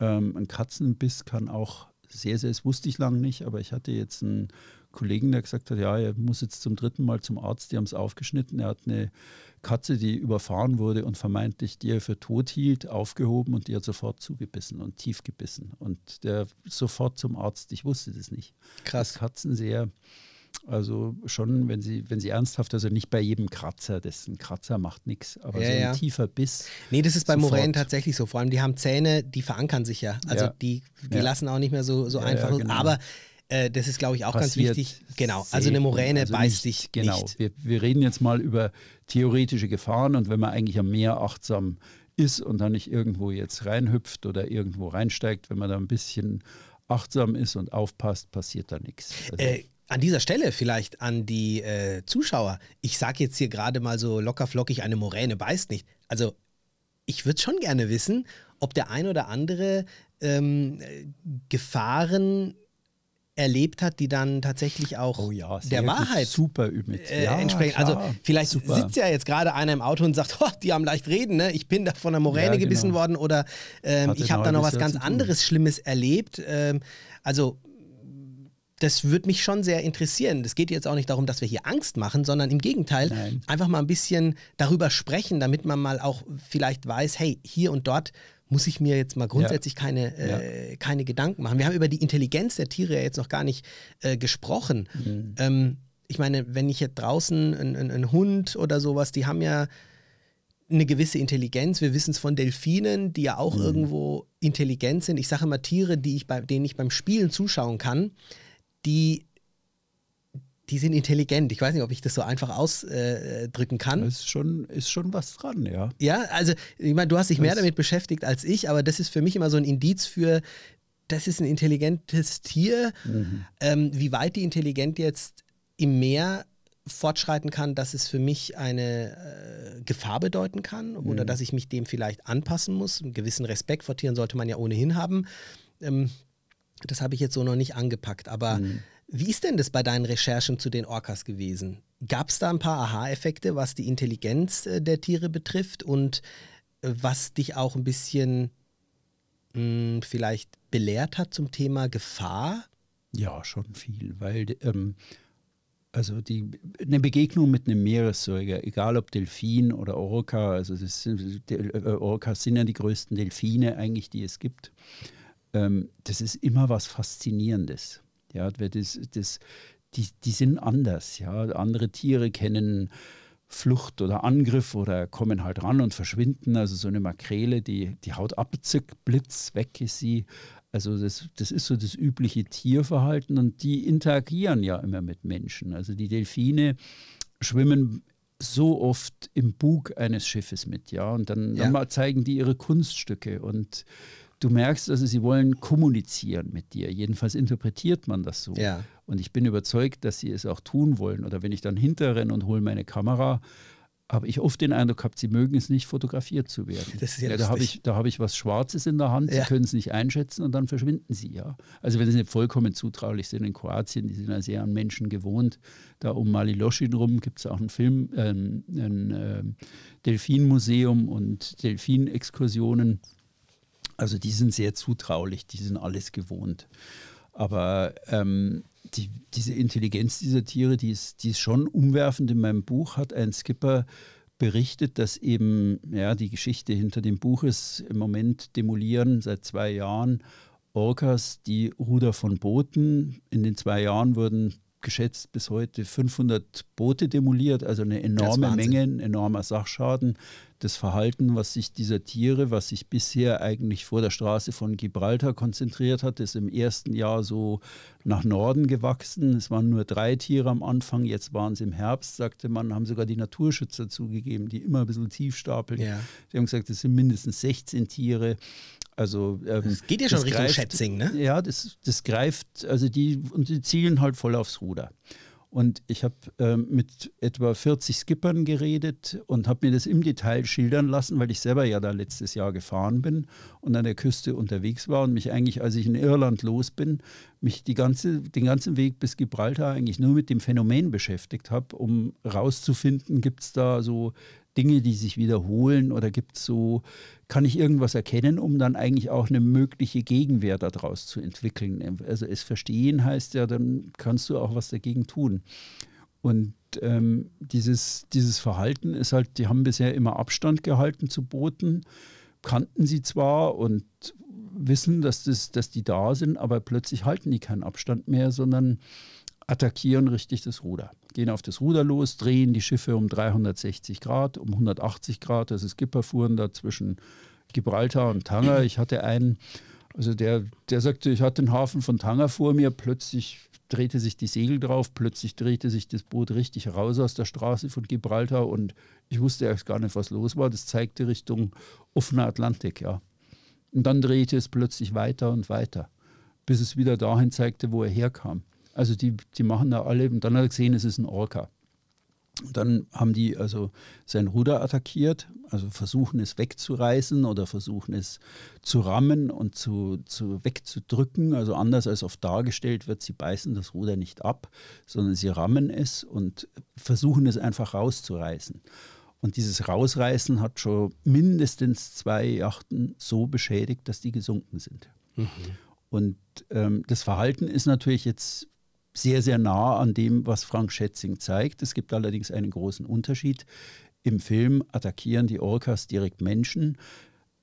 Ähm, ein Katzenbiss kann auch sehr, sehr, das wusste ich lange nicht, aber ich hatte jetzt einen Kollegen, der gesagt hat, ja, er muss jetzt zum dritten Mal zum Arzt, die haben es aufgeschnitten. Er hat eine Katze, die überfahren wurde und vermeintlich die er für tot hielt, aufgehoben und die hat sofort zugebissen und tief gebissen. Und der sofort zum Arzt, ich wusste das nicht. Krass. Dass Katzen sehr, also schon, wenn sie, wenn sie ernsthaft, also nicht bei jedem Kratzer, das ein Kratzer macht nichts, aber Ja, so ein ja. tiefer Biss. Nee, das ist bei Sofort. Moränen tatsächlich so. Vor allem, die haben Zähne, die verankern sich ja. Also Ja. die, die lassen auch nicht mehr so, so einfach. genau. Aber äh, das ist, glaube ich, auch ganz passiert wichtig. Genau. Also eine. Moräne Also beißt nicht, dich Genau. nicht. Wir, wir reden jetzt mal über theoretische Gefahren und wenn man eigentlich am Meer achtsam ist und dann nicht irgendwo jetzt reinhüpft oder irgendwo reinsteigt, wenn man da ein bisschen achtsam ist und aufpasst, passiert da nichts. Also, Äh, an dieser Stelle vielleicht an die äh, Zuschauer. Ich sage jetzt hier gerade mal so locker flockig, eine Moräne beißt nicht. Also ich würde schon gerne wissen, ob der ein oder andere ähm, äh, Gefahren erlebt hat, die dann tatsächlich auch oh ja, der Wahrheit super Ümit. äh, ja, entsprechen. klar, also vielleicht super. sitzt ja jetzt gerade einer im Auto und sagt, oh, die haben leicht reden, ne? ich bin da von einer Moräne Ja, genau. gebissen worden oder ähm, ich habe da noch was ganz anderes Schlimmes erlebt. Ähm, also das würde mich schon sehr interessieren. Es geht jetzt auch nicht darum, dass wir hier Angst machen, sondern im Gegenteil, Nein. einfach mal ein bisschen darüber sprechen, damit man mal auch vielleicht weiß, hey, hier und dort muss ich mir jetzt mal grundsätzlich keine, äh, keine Gedanken machen. Wir haben über die Intelligenz der Tiere ja jetzt noch gar nicht äh, gesprochen. Mhm. Ähm, ich meine, wenn ich jetzt draußen ein, ein, ein Hund oder sowas, die haben ja eine gewisse Intelligenz. Wir wissen es von Delfinen, die ja auch Mhm. irgendwo intelligent sind. Ich sage immer Tiere, die ich bei, denen ich beim Spielen zuschauen kann, die, die sind intelligent. Ich weiß nicht, ob ich das so einfach ausdrücken kann. Das ist schon, ist schon was dran, ja. Ja, also ich meine, du hast dich mehr Das- damit beschäftigt als ich, aber das ist für mich immer so ein Indiz für, das ist ein intelligentes Tier. Mhm. Ähm, wie weit die Intelligenz jetzt im Meer fortschreiten kann, dass es für mich eine äh, Gefahr bedeuten kann oder Mhm. dass ich mich dem vielleicht anpassen muss. Einen gewissen Respekt vor Tieren sollte man ja ohnehin haben. Ähm, das habe ich jetzt so noch nicht angepackt. Aber Mhm. wie ist denn das bei deinen Recherchen zu den Orcas gewesen? Gab es da ein paar Aha-Effekte, was die Intelligenz äh, der Tiere betrifft und äh, was dich auch ein bisschen mh, vielleicht belehrt hat zum Thema Gefahr? Ja, schon viel, weil ähm, also die, eine Begegnung mit einem Meeressäuger, egal ob Delfin oder Orca, also das sind, äh, Orcas sind ja die größten Delfine eigentlich, die es gibt. Ähm, das ist immer was Faszinierendes. Ja, das, das, die, die sind anders. Ja, andere Tiere kennen Flucht oder Angriff oder kommen halt ran und verschwinden. Also so eine Makrele, die, die haut ab, zick, Blitz, weg ist sie. Also das, das ist so das übliche Tierverhalten und die interagieren ja immer mit Menschen. Also die Delfine schwimmen so oft im Bug eines Schiffes mit, ja, und dann, Ja. dann mal zeigen die ihre Kunststücke und du merkst, also sie wollen kommunizieren mit dir. Jedenfalls interpretiert man das so. Ja. Und ich bin überzeugt, dass sie es auch tun wollen. Oder wenn ich dann hinterrenne und hole meine Kamera, habe ich oft den Eindruck gehabt, sie mögen es nicht, fotografiert zu werden. Das ist ja da habe ich, da habe ich was Schwarzes in der Hand, Ja. sie können es nicht einschätzen und dann verschwinden sie, ja. Also wenn sie nicht vollkommen zutraulich sind in Kroatien, die sind ja sehr an Menschen gewohnt. Da um Maliloschin rum gibt es auch einen Film, ähm, ein ähm, Delfinmuseum und Delfinexkursionen. Also die sind sehr zutraulich, die sind alles gewohnt. Aber ähm, die, diese Intelligenz dieser Tiere, die ist, die ist schon umwerfend. In meinem Buch hat ein Skipper berichtet, dass eben, ja, die Geschichte hinter dem Buch ist, im Moment demolieren seit zwei Jahren Orcas die Ruder von Booten. In den zwei Jahren wurden geschätzt bis heute 500 Boote demoliert, also eine enorme. Menge, ein enormer Sachschaden. Das Verhalten, was sich dieser Tiere, was sich bisher eigentlich vor der Straße von Gibraltar konzentriert hat, ist im ersten Jahr so nach Norden gewachsen. Es waren nur drei Tiere am Anfang, jetzt waren es im Herbst, sagte man, haben sogar die Naturschützer zugegeben, die immer ein bisschen tief stapeln. Ja. Die haben gesagt, es sind mindestens 16 Tiere. Also, ähm, Das geht ja schon Richtung greift- Schätzing, ne? Ja, das, das greift, also die, und die zielen halt voll aufs Ruder. Und ich habe ähm, mit etwa 40 Skippern geredet und habe mir das im Detail schildern lassen, weil ich selber ja da letztes Jahr gefahren bin und an der Küste unterwegs war und mich eigentlich, als ich in Irland los bin, mich die ganze, den ganzen Weg bis Gibraltar eigentlich nur mit dem Phänomen beschäftigt habe, um rauszufinden, gibt es da so Dinge, die sich wiederholen oder gibt es so, kann ich irgendwas erkennen, um dann eigentlich auch eine mögliche Gegenwehr daraus zu entwickeln. Also es verstehen heißt ja, dann kannst du auch was dagegen tun. Und ähm, dieses, dieses Verhalten ist halt, die haben bisher immer Abstand gehalten zu Booten, kannten sie zwar und wissen, dass, das, dass die da sind, aber plötzlich halten die keinen Abstand mehr, sondern attackieren richtig das Ruder. Gehen auf das Ruder los, drehen die Schiffe um 360 Grad, um 180 Grad. Also Skipper fuhren da zwischen Gibraltar und Tanger. Ich hatte einen, also der, der sagte, ich hatte den Hafen von Tanger vor mir, plötzlich drehte sich die Segel drauf, plötzlich drehte sich das Boot richtig raus aus der Straße von Gibraltar und ich wusste erst gar nicht, was los war. Das zeigte Richtung offener Atlantik, ja. Und dann drehte es plötzlich weiter und weiter, bis es wieder dahin zeigte, wo er herkam. Also die, die machen da alle, und dann hat er gesehen, es ist ein Orca. Und dann haben die also sein Ruder attackiert, also versuchen es wegzureißen oder versuchen es zu rammen und zu, zu wegzudrücken. Also anders als oft dargestellt wird, sie beißen das Ruder nicht ab, sondern sie rammen es und versuchen es einfach rauszureißen. Und dieses Rausreißen hat schon mindestens zwei Yachten so beschädigt, dass die gesunken sind. Mhm. Und ähm, das Verhalten ist natürlich jetzt sehr, sehr nah an dem, was Frank Schätzing zeigt. Es gibt allerdings einen großen Unterschied. Im Film attackieren die Orcas direkt Menschen.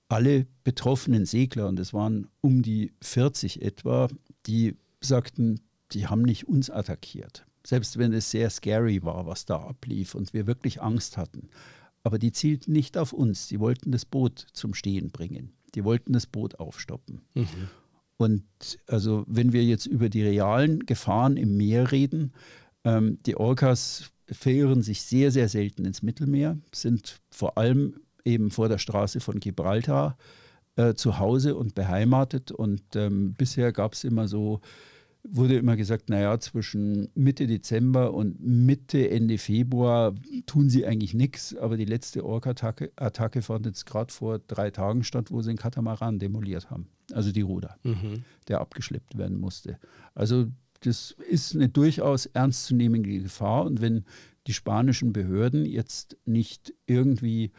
Alle betroffenen Segler, und es waren um die 40 etwa, die sagten, die haben nicht uns attackiert. Selbst wenn es sehr scary war, was da ablief und wir wirklich Angst hatten. Aber die zielten nicht auf uns. Die wollten das Boot zum Stehen bringen. Die wollten das Boot aufstoppen. Mhm. Und also wenn wir jetzt über die realen Gefahren im Meer reden, ähm, die Orcas verirren sich sehr, sehr selten ins Mittelmeer, sind vor allem eben vor der Straße von Gibraltar äh, zu Hause und beheimatet. Und ähm, bisher gab es immer so wurde immer gesagt, naja, zwischen Mitte Dezember und Mitte, Ende Februar tun sie eigentlich nichts, aber die letzte Ork-Attacke Attacke fand jetzt gerade vor drei Tagen statt, wo sie einen Katamaran demoliert haben, also die Ruder, mhm. der abgeschleppt werden musste. Also das ist eine durchaus ernstzunehmende Gefahr und wenn die spanischen Behörden jetzt nicht irgendwie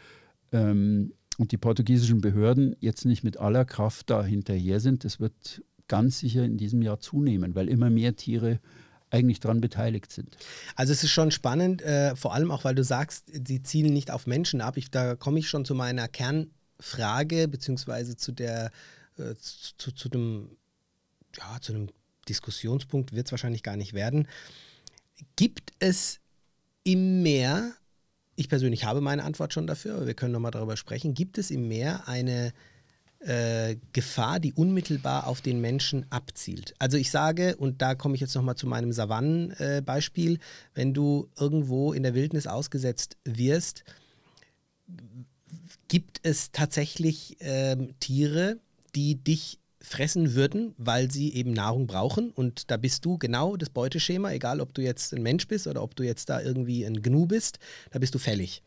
ähm, und die portugiesischen Behörden jetzt nicht mit aller Kraft da hinterher sind, das wird ganz sicher in diesem Jahr zunehmen, weil immer mehr Tiere eigentlich daran beteiligt sind. Also es ist schon spannend, äh, vor allem auch, weil du sagst, sie zielen nicht auf Menschen ab. Ich, da komme ich schon zu meiner Kernfrage, beziehungsweise zu der, äh, zu, zu, dem, ja, zu einem Diskussionspunkt wird es wahrscheinlich gar nicht werden. Gibt es im Meer, ich persönlich habe meine Antwort schon dafür, aber wir können nochmal darüber sprechen, gibt es im Meer eine äh, Gefahr, die unmittelbar auf den Menschen abzielt. Also ich sage, und da komme ich jetzt nochmal zu meinem Savannenbeispiel, äh, wenn du irgendwo in der Wildnis ausgesetzt wirst, gibt es tatsächlich äh, Tiere, die dich fressen würden, weil sie eben Nahrung brauchen. Und da bist du genau das Beuteschema, egal ob du jetzt ein Mensch bist oder ob du jetzt da irgendwie ein Gnu bist, da bist du fällig.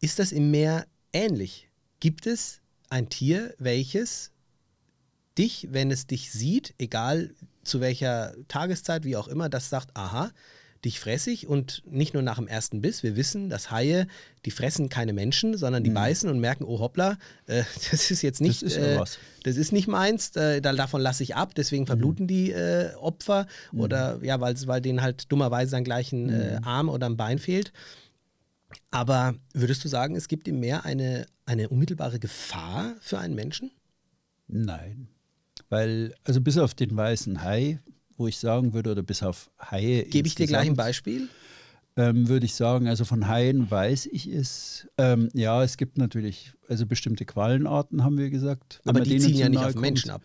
Ist das im Meer ähnlich? Gibt es ein Tier, welches dich, wenn es dich sieht, egal zu welcher Tageszeit, wie auch immer, das sagt, aha, dich fresse ich und nicht nur nach dem ersten Biss. Wir wissen, dass Haie, die fressen keine Menschen, sondern die mhm. beißen und merken, oh hoppla, äh, das ist jetzt nicht, das ist, äh, das ist nicht meins, äh, davon lasse ich ab, deswegen mhm. verbluten mhm. die äh, Opfer mhm. oder ja, weil, weil denen halt dummerweise dann gleich ein äh, mhm. Arm oder ein Bein fehlt. Aber würdest du sagen, es gibt im Meer eine, eine unmittelbare Gefahr für einen Menschen? Nein. Weil, also bis auf den weißen Hai, wo ich sagen würde, oder bis auf Haie. Gebe ich dir gleich ein Beispiel? Ähm, würde ich sagen, also von Haien weiß ich es. Ähm, ja, es gibt natürlich, also bestimmte Quallenarten, haben wir gesagt. Aber die ziehen ja nicht auf Menschen ab.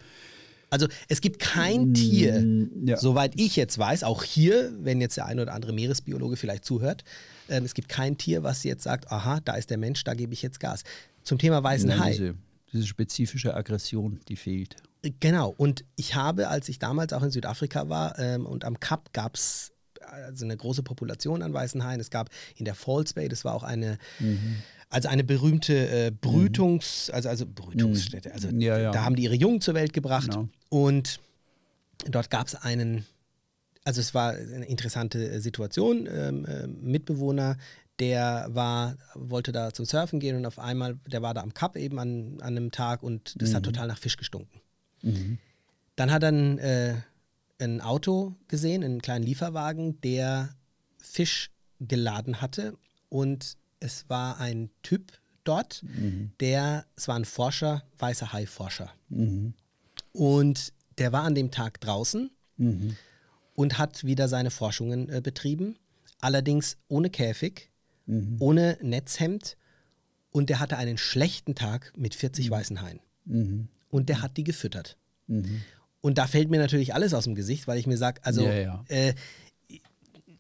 Also es gibt kein Tier, ja. soweit ich jetzt weiß, auch hier, wenn jetzt der ein oder andere Meeresbiologe vielleicht zuhört, ähm, es gibt kein Tier, was jetzt sagt, aha, da ist der Mensch, da gebe ich jetzt Gas. Zum Thema weißen Nein, Hai. Diese, diese spezifische Aggression, die fehlt. Genau. Und ich habe, als ich damals auch in Südafrika war ähm, und am Kap gab es also eine große Population an weißen Haien. Es gab in der Falls Bay, das war auch eine, Mhm. also eine berühmte äh, Brütungs, also, also Brütungsstätte. Also Ja, ja. da haben die ihre Jungen zur Welt gebracht. Genau. Und dort gab es einen, also es war eine interessante äh, Situation. Ähm, äh, Mitbewohner, der war, wollte da zum Surfen gehen und auf einmal, der war da am Kap eben an, an einem Tag und das hat total nach Fisch gestunken. Mhm. Dann hat er ein, äh, ein Auto gesehen, einen kleinen Lieferwagen, der Fisch geladen hatte. Und es war ein Typ dort, der, es war ein Forscher, weißer Hai-Forscher. Mhm. Und der war an dem Tag draußen Mhm. Und hat wieder seine Forschungen äh, betrieben. Allerdings ohne Käfig, Mhm. ohne Netzhemd. Und der hatte einen schlechten Tag mit 40 weißen Haien. Mhm. Und der hat die gefüttert. Mhm. Und da fällt mir natürlich alles aus dem Gesicht, weil ich mir sage, also Ja, ja. Äh,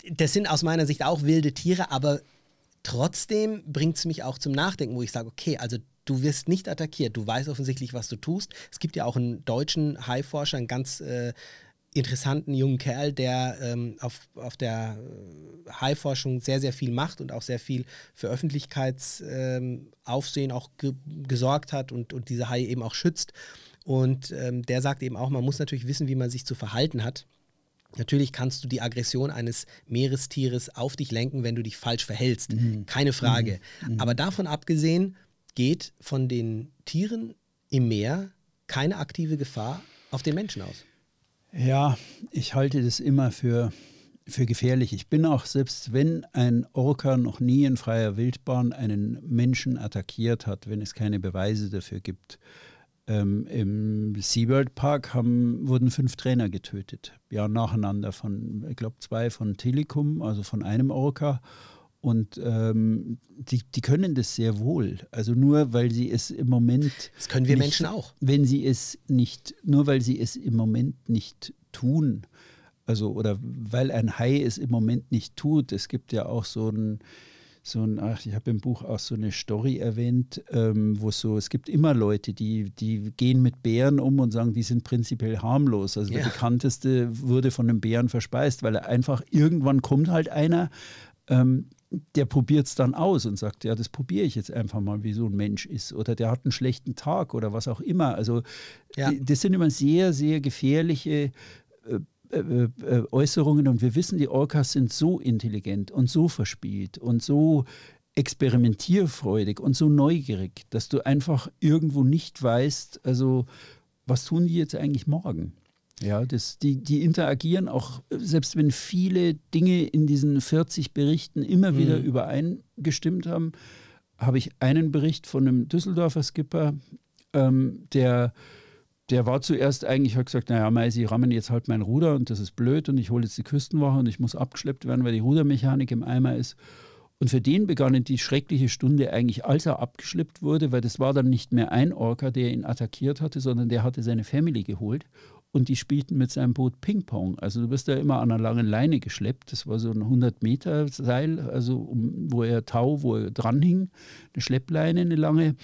das sind aus meiner Sicht auch wilde Tiere, aber trotzdem bringt es mich auch zum Nachdenken, wo ich sage, okay, also du wirst nicht attackiert, du weißt offensichtlich, was du tust. Es gibt ja auch einen deutschen Haiforscher, einen ganz äh, interessanten jungen Kerl, der ähm, auf, auf der äh, Haiforschung sehr, sehr viel macht und auch sehr viel für Öffentlichkeitsaufsehen ähm, auch ge gesorgt hat und, und diese Haie eben auch schützt. Und ähm, der sagt eben auch, man muss natürlich wissen, wie man sich zu verhalten hat. Natürlich kannst du die Aggression eines Meerestieres auf dich lenken, wenn du dich falsch verhältst. Keine Frage. Aber davon abgesehen geht von den Tieren im Meer keine aktive Gefahr auf den Menschen aus. Ja, ich halte das immer für, für gefährlich. Ich bin auch, selbst wenn ein Orca noch nie in freier Wildbahn einen Menschen attackiert hat, wenn es keine Beweise dafür gibt, ähm, Im SeaWorld Park haben, wurden fünf Trainer getötet. Ja, nacheinander von, ich glaube, zwei von Telekom, also von einem Orca. Und ähm, die, die können das sehr wohl. Also nur weil sie es im Moment. Das können wir nicht, Menschen auch. Wenn sie es nicht, nur weil sie es im Moment nicht tun, also oder weil ein Hai es im Moment nicht tut. Es gibt ja auch so ein, so ein, ach, ich habe im Buch auch so eine Story erwähnt, ähm, wo so, es gibt immer Leute, die, die gehen mit Bären um und sagen, die sind prinzipiell harmlos. Also Ja. der bekannteste wurde von einem Bären verspeist, weil er einfach irgendwann kommt halt einer, ähm, der probiert es dann aus und sagt, ja, das probiere ich jetzt einfach mal, wie so ein Mensch ist. Oder der hat einen schlechten Tag oder was auch immer. Also Ja. das sind immer sehr, sehr gefährliche äh, äh, äh, Äußerungen und wir wissen, die Orcas sind so intelligent und so verspielt und so experimentierfreudig und so neugierig, dass du einfach irgendwo nicht weißt, also was tun die jetzt eigentlich morgen? Ja, das, die, die interagieren auch, selbst wenn viele Dinge in diesen 40 Berichten immer wieder Mhm. übereingestimmt haben, habe ich einen Bericht von einem Düsseldorfer Skipper, ähm, der, der war zuerst eigentlich, hat gesagt, naja, Mei, Sie rammen jetzt halt mein Ruder und das ist blöd und ich hole jetzt die Küstenwache und ich muss abgeschleppt werden, weil die Rudermechanik im Eimer ist. Und für den begann die schreckliche Stunde eigentlich, als er abgeschleppt wurde, weil das war dann nicht mehr ein Orca, der ihn attackiert hatte, sondern der hatte seine Family geholt und die spielten mit seinem Boot Ping-Pong. Also du wirst da immer an einer langen Leine geschleppt. Das war so ein 100-Meter-Seil, also um, wo er Tau, wo er dran hing, eine Schleppleine, eine lange.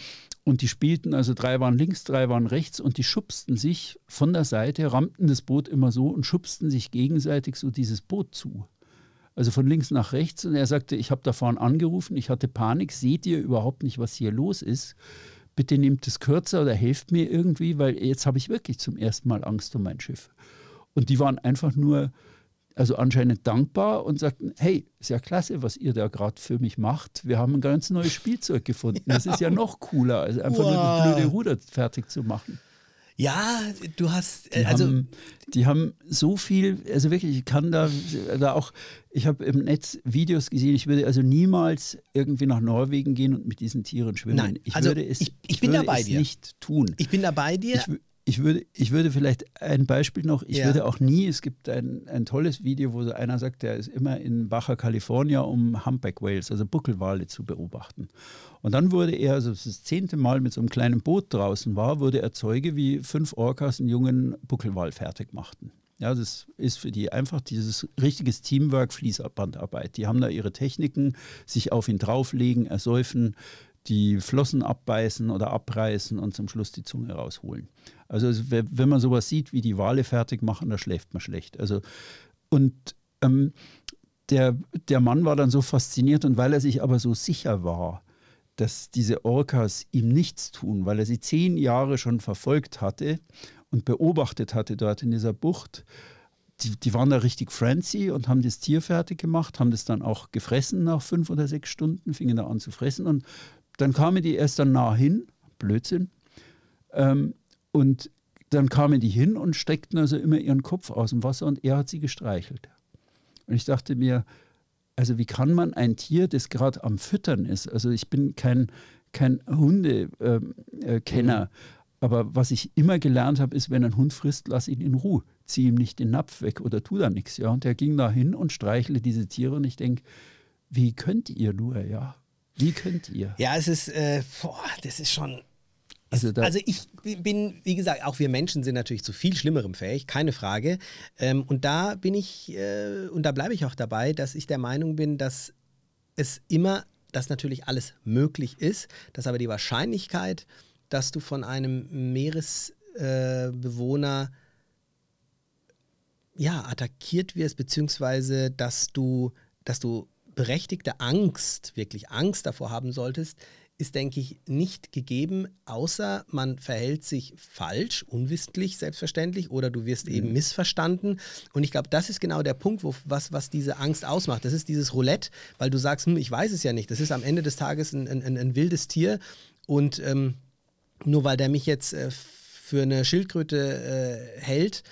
Und die spielten, also drei waren links, drei waren rechts und die schubsten sich von der Seite, rammten das Boot immer so und schubsten sich gegenseitig so dieses Boot zu. Also von links nach rechts. Und er sagte, ich habe da vorne angerufen, ich hatte Panik, seht ihr überhaupt nicht, was hier los ist? Bitte nehmt es kürzer oder helft mir irgendwie, weil jetzt habe ich wirklich zum ersten Mal Angst um mein Schiff. Und die waren einfach nur, also anscheinend dankbar und sagten, hey, ist ja klasse, was ihr da gerade für mich macht. Wir haben ein ganz neues Spielzeug gefunden. Das ist ja noch cooler, als einfach nur das Wow. blöde Ruder fertig zu machen. Ja, du hast, Die, äh, also haben, die haben so viel, also wirklich, ich kann da, da auch, ich habe im Netz Videos gesehen, ich würde also niemals irgendwie nach Norwegen gehen und mit diesen Tieren schwimmen. Nein, ich also würde es, ich- ich bin würde da bei es dir. nicht tun. ich bin da bei dir. Ich, ich, würde, ich würde vielleicht ein Beispiel noch, ich Ja. würde auch nie, es gibt ein, ein tolles Video, wo so einer sagt, der ist immer in Baja California, um Humpback Whales, also Buckelwale zu beobachten. Und dann wurde er, also das, zehnte Mal mit so einem kleinen Boot draußen war, wurde er Zeuge, wie fünf Orcas einen jungen Buckelwal fertig machten. Ja, das ist für die einfach dieses richtiges Teamwork, Fließbandarbeit. Die haben da ihre Techniken, sich auf ihn drauflegen, ersäufen, die Flossen abbeißen oder abreißen und zum Schluss die Zunge rausholen. Also wenn man sowas sieht, wie die Wale fertig machen, da schläft man schlecht. Also und ähm, der, der Mann war dann so fasziniert und weil er sich aber so sicher war, dass diese Orcas ihm nichts tun, weil er sie zehn Jahre schon verfolgt hatte und beobachtet hatte dort in dieser Bucht, die, die waren da richtig frenzy und haben das Tier fertig gemacht, haben das dann auch gefressen nach fünf oder sechs Stunden, fingen da an zu fressen und dann kamen die erst dann nah hin, Blödsinn, ähm, und dann kamen die hin und steckten also immer ihren Kopf aus dem Wasser und er hat sie gestreichelt. Und ich dachte mir, also wie kann man ein Tier, das gerade am Füttern ist, also ich bin kein, kein Hundekenner, äh, äh, mhm. aber was ich immer gelernt habe, ist, wenn ein Hund frisst, lass ihn in Ruhe, zieh ihm nicht den Napf weg oder tu da nichts. Ja? Und er ging da hin und streichelte diese Tiere und ich denke, wie könnt ihr nur, ja? Wie könnt ihr? Ja, es ist, äh, boah, das ist schon also, also, ich bin, wie gesagt, auch wir Menschen sind natürlich zu viel Schlimmerem fähig, keine Frage. Ähm, und da bin ich, äh, und da bleibe ich auch dabei, dass ich der Meinung bin, dass es immer, dass natürlich alles möglich ist, dass aber die Wahrscheinlichkeit, dass du von einem Meeresbewohner äh, ja, attackiert wirst, beziehungsweise dass du, dass du berechtigte Angst, wirklich Angst davor haben solltest, ist, denke ich, nicht gegeben, außer man verhält sich falsch, unwissentlich selbstverständlich, oder du wirst mhm. eben missverstanden. Und ich glaube, das ist genau der Punkt, wo, was, was diese Angst ausmacht. Das ist dieses Roulette, weil du sagst, hm, ich weiß es ja nicht. Das ist am Ende des Tages ein, ein, ein wildes Tier. Und ähm, nur weil der mich jetzt äh, für eine Schildkröte äh, hält,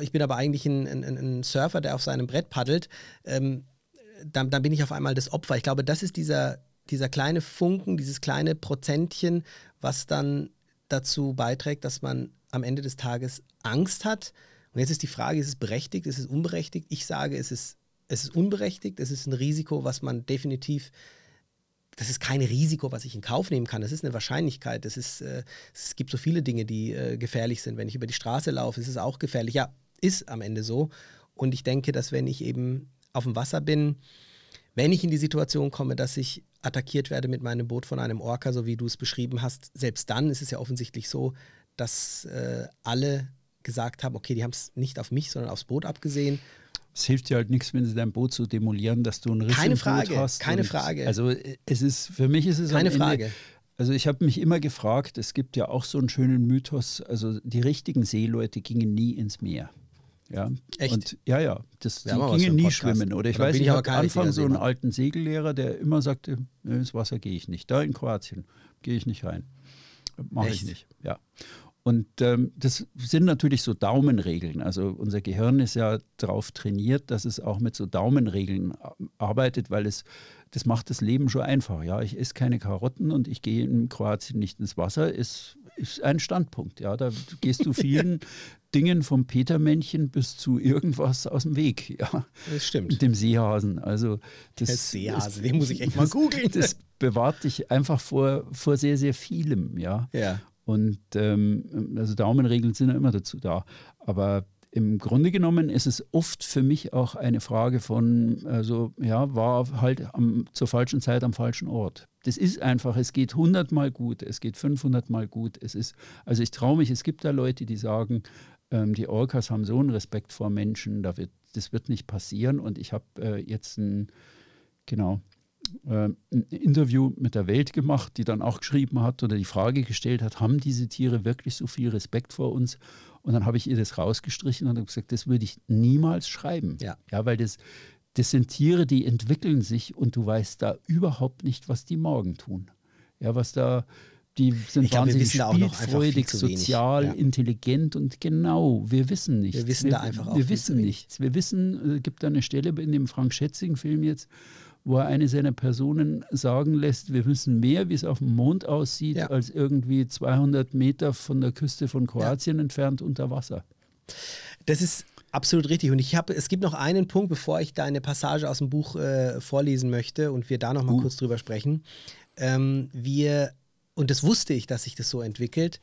ich bin aber eigentlich ein, ein, ein, Surfer, der auf seinem Brett paddelt, ähm, dann, dann bin ich auf einmal das Opfer. Ich glaube, das ist dieser dieser kleine Funken, dieses kleine Prozentchen, was dann dazu beiträgt, dass man am Ende des Tages Angst hat. Und jetzt ist die Frage, ist es berechtigt, ist es unberechtigt? Ich sage, es ist, es ist unberechtigt, es ist ein Risiko, was man definitiv, das ist kein Risiko, was ich in Kauf nehmen kann, das ist eine Wahrscheinlichkeit. Das ist, äh, es gibt so viele Dinge, die äh, gefährlich sind. Wenn ich über die Straße laufe, ist es auch gefährlich. Ja, ist am Ende so. Und ich denke, dass wenn ich eben auf dem Wasser bin, wenn ich in die Situation komme, dass ich attackiert werde mit meinem Boot von einem Orca, so wie du es beschrieben hast, selbst dann ist es ja offensichtlich so, dass äh, alle gesagt haben, okay, die haben es nicht auf mich, sondern aufs Boot abgesehen. Es hilft dir halt nichts, wenn sie dein Boot so demolieren, dass du einen Riss keine im Frage, Boot hast. Keine Frage. Also es ist, für mich ist es Keine Frage. also ich habe mich immer gefragt, es gibt ja auch so einen schönen Mythos, also die richtigen Seeleute gingen nie ins Meer. Ja, Echt? Und, ja, ja. Das, die gingen nie schwimmen. Oder ich Oder weiß, ich hatte am Anfang so einen alten Segellehrer, der immer sagte, ins Wasser gehe ich nicht. Da in Kroatien gehe ich nicht rein. Mache ich nicht. Ja. Und ähm, das sind natürlich so Daumenregeln. Also unser Gehirn ist ja darauf trainiert, dass es auch mit so Daumenregeln arbeitet, weil es das macht das Leben schon einfach. Ja, ich esse keine Karotten und ich gehe in Kroatien nicht ins Wasser. Ist, ist ein Standpunkt. Ja, da gehst du vielen Dingen vom Petermännchen bis zu irgendwas aus dem Weg. Ja, das stimmt. Mit dem Seehasen. Also das, Der Seehase, den muss ich echt mal googeln. Das bewahrt dich einfach vor, vor sehr, sehr vielem. Ja. ja. Und ähm, also Daumenregeln sind ja immer dazu da. Aber im Grunde genommen ist es oft für mich auch eine Frage von, also ja, war halt am, zur falschen Zeit am falschen Ort. Das ist einfach, es geht hundertmal gut, es geht 500 Mal gut. Es ist, also ich traue mich, es gibt da Leute, die sagen, ähm, die Orcas haben so einen Respekt vor Menschen, da wird, das wird nicht passieren. Und ich habe äh, jetzt ein, genau, äh, ein Interview mit der Welt gemacht, die dann auch geschrieben hat oder die Frage gestellt hat, haben diese Tiere wirklich so viel Respekt vor uns? Und dann habe ich ihr das rausgestrichen und habe gesagt, das würde ich niemals schreiben. Ja, ja weil das, das sind Tiere, die entwickeln sich und du weißt da überhaupt nicht, was die morgen tun. Ja, was da, die sind glaub, wahnsinnig spielfreudig, sozial, ja. intelligent und genau, wir wissen nichts. Wir wissen wir, da einfach auch Wir wissen nichts. Wir wissen, es gibt da eine Stelle in dem Frank Schätzing-Film jetzt, wo er eine seiner Personen sagen lässt, wir wissen mehr, wie es auf dem Mond aussieht, ja. als irgendwie 200 Meter von der Küste von Kroatien ja. entfernt unter Wasser. Das ist absolut richtig. Und ich habe, es gibt noch einen Punkt, bevor ich da eine Passage aus dem Buch äh, vorlesen möchte und wir da noch mal uh. kurz drüber sprechen. Ähm, wir, und das wusste ich, dass sich das so entwickelt,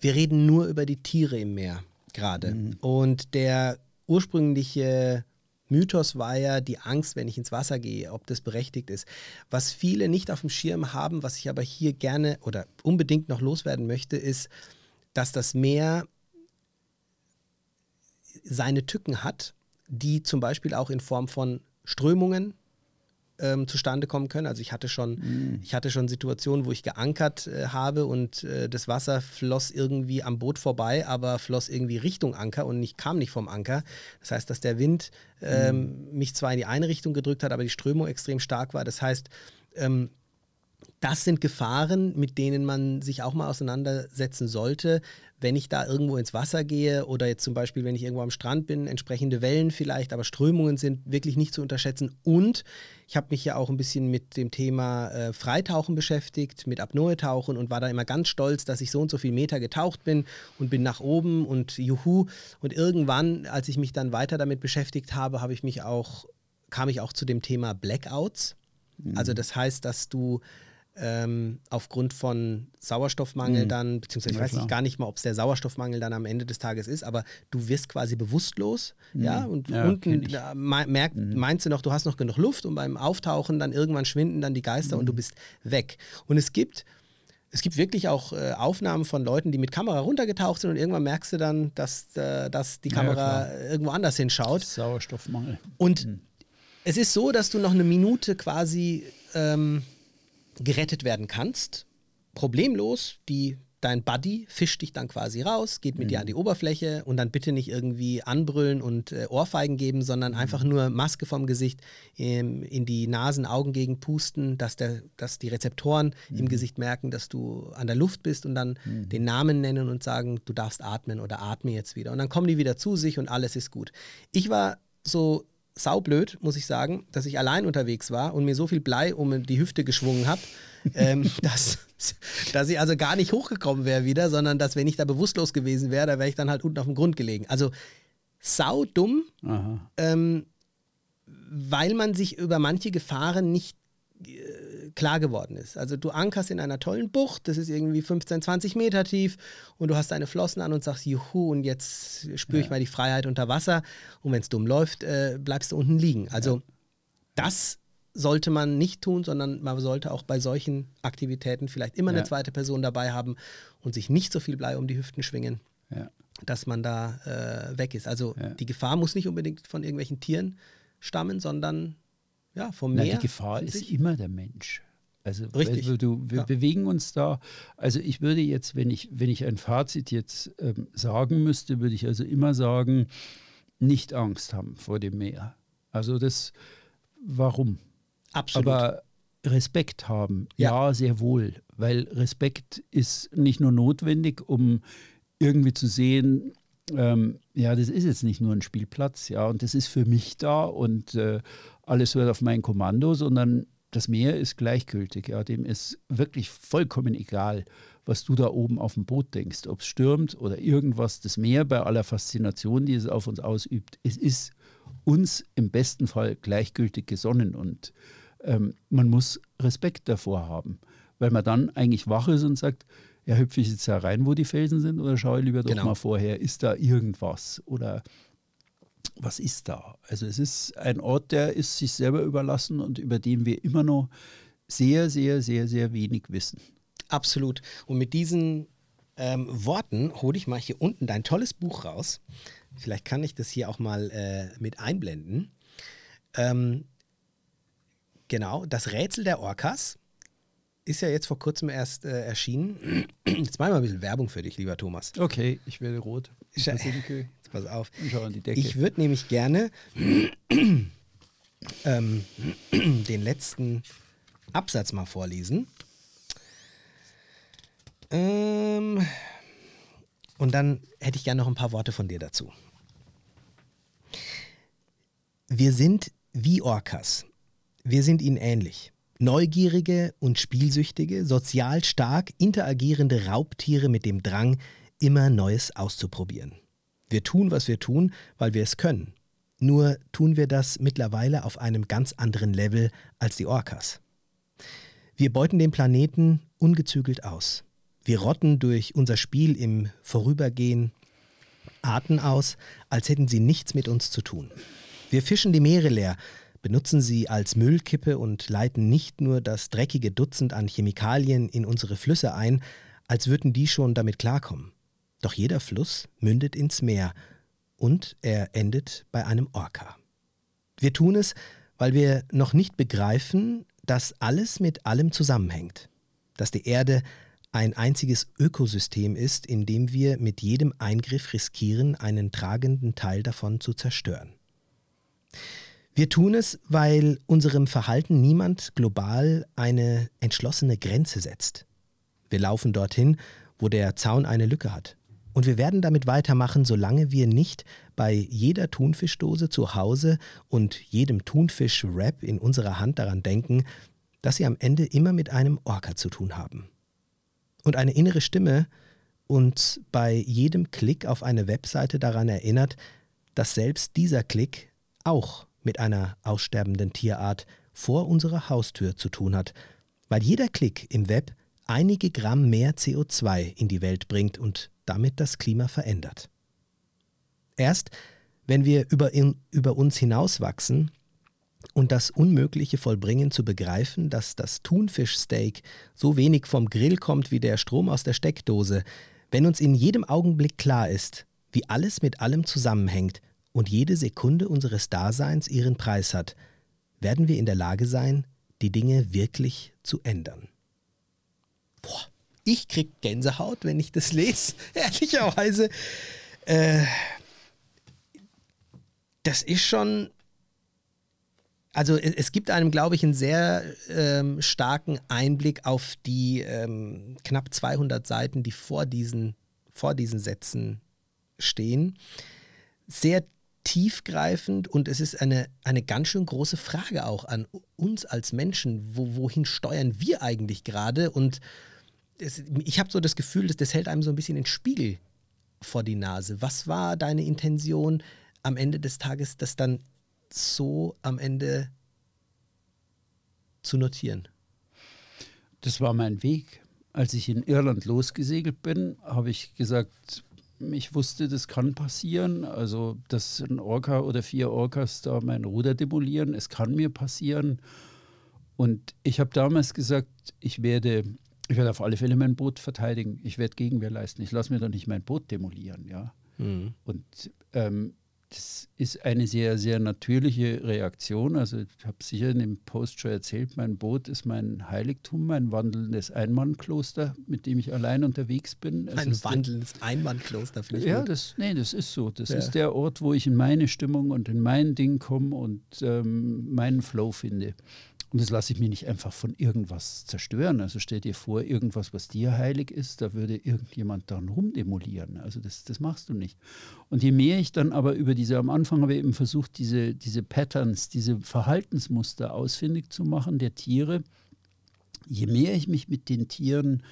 wir reden nur über die Tiere im Meer gerade. Mhm. Und der ursprüngliche Mythos war ja die Angst, wenn ich ins Wasser gehe, ob das berechtigt ist. Was viele nicht auf dem Schirm haben, was ich aber hier gerne oder unbedingt noch loswerden möchte, ist, dass das Meer seine Tücken hat, die zum Beispiel auch in Form von Strömungen ähm, zustande kommen können. Also ich hatte schon, Mhm. ich hatte schon Situationen, wo ich geankert äh, habe und äh, das Wasser floss irgendwie am Boot vorbei, aber floss irgendwie Richtung Anker und ich kam nicht vom Anker. Das heißt, dass der Wind ähm, mich zwar in die eine Richtung gedrückt hat, aber die Strömung extrem stark war. Das heißt, ähm, das sind Gefahren, mit denen man sich auch mal auseinandersetzen sollte, wenn ich da irgendwo ins Wasser gehe oder jetzt zum Beispiel, wenn ich irgendwo am Strand bin, entsprechende Wellen vielleicht, aber Strömungen sind wirklich nicht zu unterschätzen. Und ich habe mich ja auch ein bisschen mit dem Thema äh, Freitauchen beschäftigt, mit Apnoe-Tauchen und war da immer ganz stolz, dass ich so und so viel Meter getaucht bin und bin nach oben und juhu. Und irgendwann, als ich mich dann weiter damit beschäftigt habe, habe ich mich auch, kam ich auch zu dem Thema Blackouts. Also das heißt, dass du ähm, aufgrund von Sauerstoffmangel Mhm. dann, beziehungsweise ich Ja, weiß nicht, klar. gar nicht mal, ob es der Sauerstoffmangel dann am Ende des Tages ist, aber du wirst quasi bewusstlos, ja, und Mhm. Ja, unten kenn ich. Mhm. merk, meinst du noch, du hast noch genug Luft und beim Auftauchen dann irgendwann schwinden dann die Geister Mhm. und du bist weg. Und es gibt es gibt wirklich auch äh, Aufnahmen von Leuten, die mit Kamera runtergetaucht sind und irgendwann merkst du dann, dass, äh, dass die Ja, Kamera klar. irgendwo anders hinschaut. Sauerstoffmangel. Und Mhm. es ist so, dass du noch eine Minute quasi ähm, gerettet werden kannst. Problemlos. Die, dein Buddy fischt dich dann quasi raus, geht mit dir an die Oberfläche und dann bitte nicht irgendwie anbrüllen und äh, Ohrfeigen geben, sondern einfach nur Maske vom Gesicht ähm, in die Nasen, Augengegend pusten, dass, der, dass die Rezeptoren im Gesicht merken, dass du an der Luft bist und dann den Namen nennen und sagen, du darfst atmen oder atme jetzt wieder. Und dann kommen die wieder zu sich und alles ist gut. Ich war so saublöd, muss ich sagen, dass ich allein unterwegs war und mir so viel Blei um die Hüfte geschwungen habe, ähm, dass, dass ich also gar nicht hochgekommen wäre wieder, sondern dass, wenn ich da bewusstlos gewesen wäre, da wäre ich dann halt unten auf dem Grund gelegen. Also saudumm, Aha. ähm, weil man sich über manche Gefahren nicht äh, klar geworden ist. Also du ankerst in einer tollen Bucht, das ist irgendwie 15, 20 Meter tief und du hast deine Flossen an und sagst, juhu, und jetzt spüre ich mal die Freiheit unter Wasser und wenn es dumm läuft, äh, bleibst du unten liegen. Also das sollte man nicht tun, sondern man sollte auch bei solchen Aktivitäten vielleicht immer eine Ja. zweite Person dabei haben und sich nicht so viel Blei um die Hüften schwingen Ja. dass man da äh, weg ist. Also Ja. die Gefahr muss nicht unbedingt von irgendwelchen Tieren stammen, sondern ja, vom Meer. die Gefahr ist immer der Mensch. Also Richtig, du, wir ja. bewegen uns da. Also ich würde jetzt, wenn ich, wenn ich ein Fazit jetzt ähm, sagen müsste, würde ich also immer sagen, nicht Angst haben vor dem Meer. Also das, warum? Absolut. Aber Respekt haben, Ja. ja. sehr wohl. Weil Respekt ist nicht nur notwendig, um irgendwie zu sehen, ähm, ja, das ist jetzt nicht nur ein Spielplatz, ja, und das ist für mich da und äh, alles hört auf mein Kommando, sondern das Meer ist gleichgültig, ja, dem ist wirklich vollkommen egal, was du da oben auf dem Boot denkst, ob es stürmt oder irgendwas. Das Meer bei aller Faszination, die es auf uns ausübt, es ist uns im besten Fall gleichgültig gesonnen und ähm, man muss Respekt davor haben, weil man dann eigentlich wach ist und sagt, ja, hüpfe ich jetzt da rein, wo die Felsen sind, oder schaue ich lieber doch Genau. mal vorher, ist da irgendwas oder was ist da? Also es ist ein Ort, der ist sich selber überlassen und über den wir immer noch sehr, sehr, sehr, sehr wenig wissen. Absolut. Und mit diesen ähm, Worten hole ich mal hier unten dein tolles Buch raus. Vielleicht kann ich das hier auch mal äh, mit einblenden. Ähm, genau, das Rätsel der Orcas ist ja jetzt vor kurzem erst äh, erschienen. Jetzt machen wir ein bisschen Werbung für dich, lieber Thomas. Okay, ich werde rot. Versinke Jetzt pass auf. Ich würde nämlich gerne ähm, den letzten Absatz mal vorlesen. Ähm, und dann hätte ich gerne noch ein paar Worte von dir dazu. Wir sind wie Orcas. Wir sind ihnen ähnlich. Neugierige und spielsüchtige, sozial stark interagierende Raubtiere mit dem Drang, immer Neues auszuprobieren. Wir tun, was wir tun, weil wir es können. Nur tun wir das mittlerweile auf einem ganz anderen Level als die Orcas. Wir beuten den Planeten ungezügelt aus. Wir rotten durch unser Spiel im Vorübergehen Arten aus, als hätten sie nichts mit uns zu tun. Wir fischen die Meere leer, benutzen sie als Müllkippe und leiten nicht nur das dreckige Dutzend an Chemikalien in unsere Flüsse ein, als würden die schon damit klarkommen. Doch jeder Fluss mündet ins Meer und er endet bei einem Orca. Wir tun es, weil wir noch nicht begreifen, dass alles mit allem zusammenhängt, dass die Erde ein einziges Ökosystem ist, in dem wir mit jedem Eingriff riskieren, einen tragenden Teil davon zu zerstören. Wir tun es, weil unserem Verhalten niemand global eine entschlossene Grenze setzt. Wir laufen dorthin, wo der Zaun eine Lücke hat. Und wir werden damit weitermachen, solange wir nicht bei jeder Thunfischdose zu Hause und jedem Thunfisch-Wrap in unserer Hand daran denken, dass sie am Ende immer mit einem Orca zu tun haben. Und eine innere Stimme uns bei jedem Klick auf eine Webseite daran erinnert, dass selbst dieser Klick auch mit einer aussterbenden Tierart vor unserer Haustür zu tun hat, weil jeder Klick im Web einige Gramm mehr CO2 in die Welt bringt und damit das Klima verändert. Erst wenn wir über, in, über uns hinauswachsen und das Unmögliche vollbringen zu begreifen, dass das Thunfischsteak so wenig vom Grill kommt wie der Strom aus der Steckdose, wenn uns in jedem Augenblick klar ist, wie alles mit allem zusammenhängt und jede Sekunde unseres Daseins ihren Preis hat, werden wir in der Lage sein, die Dinge wirklich zu ändern. Boah, ich krieg Gänsehaut, wenn ich das lese, ehrlicherweise. Äh, das ist schon. Also es, gibt einem, glaube ich, einen sehr ähm, starken Einblick auf die ähm, knapp 200 Seiten, die vor diesen, vor diesen Sätzen stehen. Sehr tiefgreifend und es ist eine, eine ganz schön große Frage auch an uns als Menschen. Wo, wohin steuern wir eigentlich gerade? Und es, ich habe so das Gefühl, dass das hält einem so ein bisschen den Spiegel vor die Nase. Was war deine Intention am Ende des Tages, das dann so am Ende zu notieren? Das war mein Weg. Als ich in Irland losgesegelt bin, habe ich gesagt, ich wusste, das kann passieren. Also, dass ein Orca oder vier Orcas da mein Ruder demolieren, es kann mir passieren. Und ich habe damals gesagt, ich werde ich werde auf alle Fälle mein Boot verteidigen. Ich werde Gegenwehr leisten. Ich lasse mir doch nicht mein Boot demolieren. Ja? Mhm. Und ähm, das ist eine sehr, sehr natürliche Reaktion. Also ich habe sicher in dem Post schon erzählt, mein Boot ist mein Heiligtum, mein wandelndes Einmannkloster, mit dem ich allein unterwegs bin. Es ein wandelndes Einmannkloster, finde ich Ja, das, nee, das ist so. Das ja. ist der Ort, wo ich in meine Stimmung und in mein Ding komme und ähm, meinen Flow finde. Und das lasse ich mir nicht einfach von irgendwas zerstören. Also stell dir vor, irgendwas, was dir heilig ist, da würde irgendjemand dann rumdemolieren. Also das, das machst du nicht. Und je mehr ich dann aber über diese, am Anfang habe ich eben versucht, diese, diese Patterns, diese Verhaltensmuster ausfindig zu machen der Tiere, je mehr ich mich mit den Tieren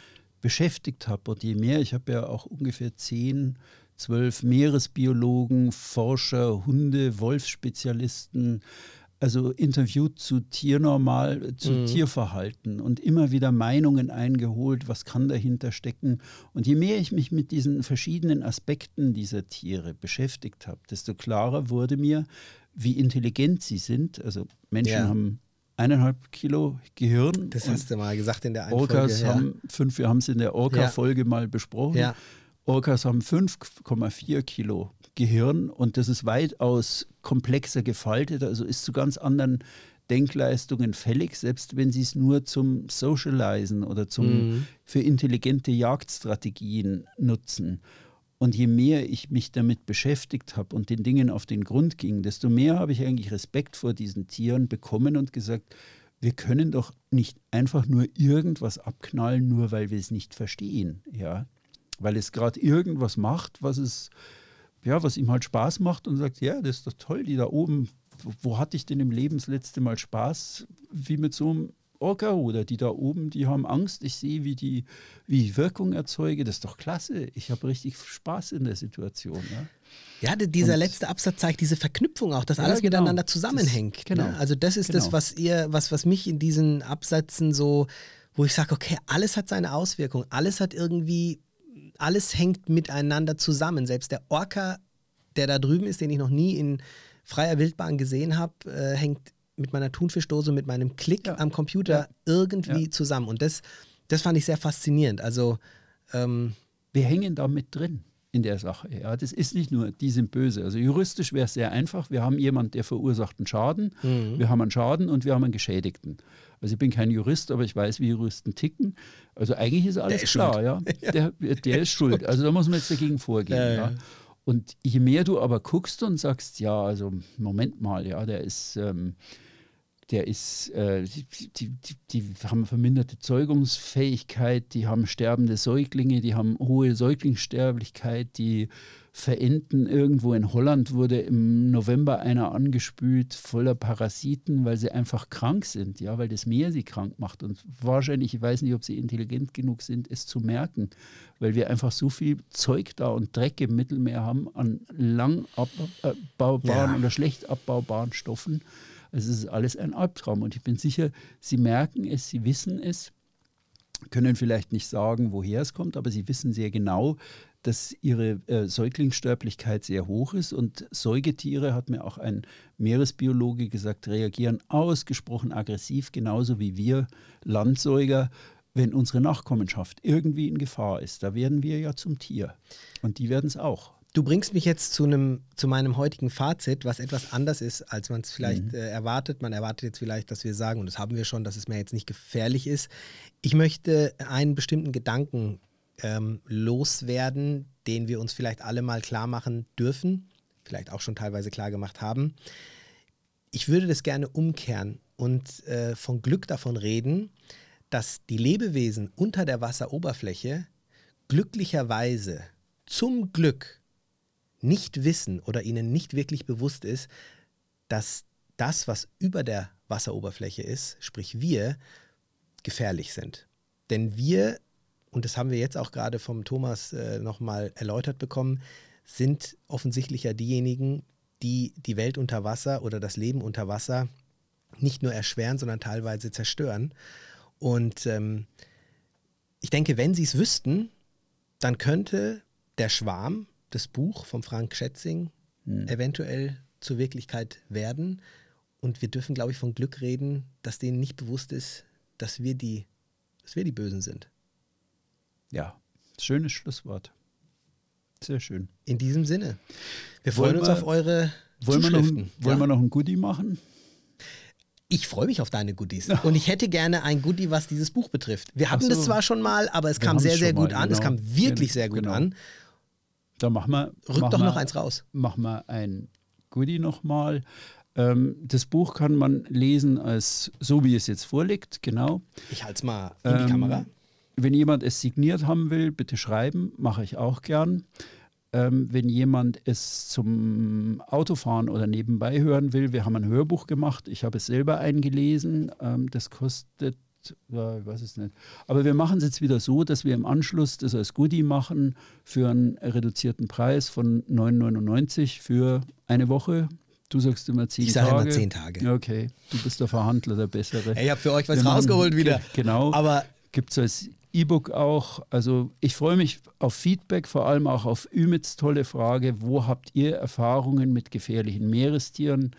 beschäftigt habe und je mehr, ich habe ja auch ungefähr zehn, zwölf Meeresbiologen, Forscher, Hunde, Wolfsspezialisten, also interviewt zu Tiernormal, zu mhm. Tierverhalten und immer wieder Meinungen eingeholt, was kann dahinter stecken. Und je mehr ich mich mit diesen verschiedenen Aspekten dieser Tiere beschäftigt habe, desto klarer wurde mir, wie intelligent sie sind. Also Menschen ja. haben eineinhalb Kilo Gehirn. Das hast du mal gesagt in der einen Orcas Folge, ja. haben fünf, wir haben es in der Orca-Folge ja. mal besprochen. Ja. Orcas haben 5,4 Kilo Gehirn und das ist weitaus komplexer gefaltet, also ist zu ganz anderen Denkleistungen fällig, selbst wenn sie es nur zum Socializen oder zum, mhm. für intelligente Jagdstrategien nutzen. Und je mehr ich mich damit beschäftigt habe und den Dingen auf den Grund ging, desto mehr habe ich eigentlich Respekt vor diesen Tieren bekommen und gesagt, wir können doch nicht einfach nur irgendwas abknallen, nur weil wir es nicht verstehen. Ja? Weil es gerade irgendwas macht, was es ja, was ihm halt Spaß macht und sagt, ja, das ist doch toll, die da oben, wo hatte ich denn im Leben das letzte Mal Spaß, wie mit so einem Orca oder die da oben, die haben Angst, ich sehe, wie die wie ich Wirkung erzeuge, das ist doch klasse, ich habe richtig Spaß in der Situation. Ja, ja dieser und, letzte Absatz zeigt diese Verknüpfung auch, dass ja, alles genau, miteinander zusammenhängt. Das, genau, ne? Also das ist genau. das, was ihr, was, was mich in diesen Absätzen so, wo ich sage, okay, alles hat seine Auswirkung, alles hat irgendwie alles hängt miteinander zusammen. Selbst der Orca, der da drüben ist, den ich noch nie in freier Wildbahn gesehen habe, äh, hängt mit meiner Thunfischdose, mit meinem Klick ja. am Computer ja. irgendwie ja. zusammen. Und das, das fand ich sehr faszinierend. Also ähm, wir hängen da mit drin in der Sache. Ja, das ist nicht nur, die sind böse. Also juristisch wäre es sehr einfach. Wir haben jemanden, der verursacht einen Schaden, Mhm. wir haben einen Schaden und wir haben einen Geschädigten. Also ich bin kein Jurist, aber ich weiß, wie Juristen ticken. Also eigentlich ist alles ist klar, schuld. ja. Der, der ist schuld. Also da muss man jetzt dagegen vorgehen. Ja, Ja, ja. Und je mehr du aber guckst und sagst, ja, also Moment mal, ja, der ist, ähm, der ist, äh, die, die, die, die haben verminderte Zeugungsfähigkeit, die haben sterbende Säuglinge, die haben hohe Säuglingssterblichkeit, die verenden irgendwo in Holland wurde im November einer angespült voller Parasiten, weil sie einfach krank sind, ja, weil das Meer sie krank macht und wahrscheinlich, ich weiß nicht, ob sie intelligent genug sind, es zu merken, weil wir einfach so viel Zeug da und Dreck im Mittelmeer haben an lang abbaubaren Ja. oder schlecht abbaubaren Stoffen. Also es ist alles ein Albtraum und ich bin sicher, Sie merken es, Sie wissen es, können vielleicht nicht sagen, woher es kommt, aber Sie wissen sehr genau, dass ihre äh, Säuglingssterblichkeit sehr hoch ist und Säugetiere, hat mir auch ein Meeresbiologe gesagt, reagieren ausgesprochen aggressiv, genauso wie wir Landsäuger, wenn unsere Nachkommenschaft irgendwie in Gefahr ist. Da werden wir ja zum Tier und die werden es auch. Du bringst mich jetzt zu, einem, zu meinem heutigen Fazit, was etwas anders ist, als man es vielleicht äh, erwartet. Man erwartet jetzt vielleicht, dass wir sagen, und das haben wir schon, dass es mir jetzt nicht gefährlich ist. Ich möchte einen bestimmten Gedanken ähm, loswerden, den wir uns vielleicht alle mal klar machen dürfen, vielleicht auch schon teilweise klar gemacht haben. Ich würde das gerne umkehren und äh, von Glück davon reden, dass die Lebewesen unter der Wasseroberfläche glücklicherweise zum Glück nicht wissen oder ihnen nicht wirklich bewusst ist, dass das, was über der Wasseroberfläche ist, sprich wir, gefährlich sind. Denn wir, und das haben wir jetzt auch gerade vom Thomas äh, nochmal erläutert bekommen, sind offensichtlich ja diejenigen, die die Welt unter Wasser oder das Leben unter Wasser nicht nur erschweren, sondern teilweise zerstören. Und ähm, ich denke, wenn sie es wüssten, dann könnte der Schwarm, das Buch von Frank Schätzing, eventuell zur Wirklichkeit werden. Und wir dürfen, glaube ich, von Glück reden, dass denen nicht bewusst ist, dass wir die, dass wir die Bösen sind. Ja, schönes Schlusswort. Sehr schön. In diesem Sinne. Wir Wollen freuen uns wir- auf eure Wollen, wir noch, ein- wollen ja? wir noch ein Goodie machen? Ich freue mich auf deine Goodies. Und ich hätte gerne ein Goodie, was dieses Buch betrifft. Wir hatten so. das zwar schon mal, aber es Wir kam sehr, sehr gut mal, an. Es genau. kam wirklich sehr gut genau. an. Da machen wir. Rück machen doch wir, noch eins raus. Machen wir ein Goodie nochmal. Ähm, das Buch kann man lesen als so, wie es jetzt vorliegt, genau. Ich halte es mal in die Ähm, Kamera. Wenn jemand es signiert haben will, bitte schreiben, mache ich auch gern. Ähm, wenn jemand es zum Autofahren oder nebenbei hören will, wir haben ein Hörbuch gemacht. Ich habe es selber eingelesen. Ähm, das kostet, ja, ich weiß es nicht. Aber wir machen es jetzt wieder so, dass wir im Anschluss das als Goodie machen für einen reduzierten Preis von 9,99 für eine Woche. Du sagst immer zehn Ich sage Tage. immer zehn Tage. Okay, du bist der Verhandler, der Bessere. Ich habe für euch was Wir machen- rausgeholt wieder. Genau. Aber Gibt es als E-Book auch. Also ich freue mich auf Feedback, vor allem auch auf Ümits tolle Frage. Wo habt ihr Erfahrungen mit gefährlichen Meerestieren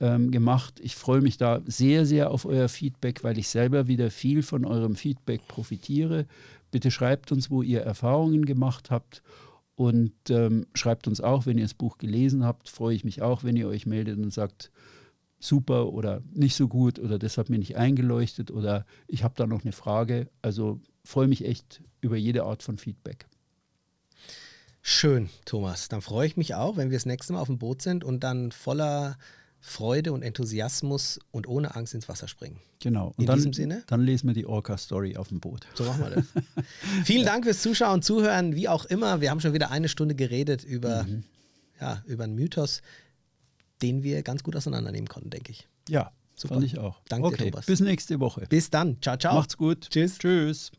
ähm, gemacht? Ich freue mich da sehr, sehr auf euer Feedback, weil ich selber wieder viel von eurem Feedback profitiere. Bitte schreibt uns, wo ihr Erfahrungen gemacht habt. Und ähm, schreibt uns auch, wenn ihr das Buch gelesen habt, freue ich mich auch, wenn ihr euch meldet und sagt, super oder nicht so gut oder das hat mir nicht eingeleuchtet oder ich habe da noch eine Frage. Also freue mich echt über jede Art von Feedback. schön, Thomas. Dann freue ich mich auch, wenn wir das nächste Mal auf dem Boot sind und dann voller Freude und Enthusiasmus und ohne Angst ins Wasser springen. Genau. Und In dann, diesem Sinne? Dann lesen wir die Orca-Story auf dem Boot. So machen wir das. Vielen Dank fürs Zuschauen, Zuhören, wie auch immer. Wir haben schon wieder eine Stunde geredet über, Mhm. ja, über einen Mythos, den wir ganz gut auseinandernehmen konnten, denke ich. Ja, Super. fand ich auch. Danke okay, Thomas. bis nächste Woche. Bis dann. Ciao, ciao. Macht's gut. Tschüss. Tschüss.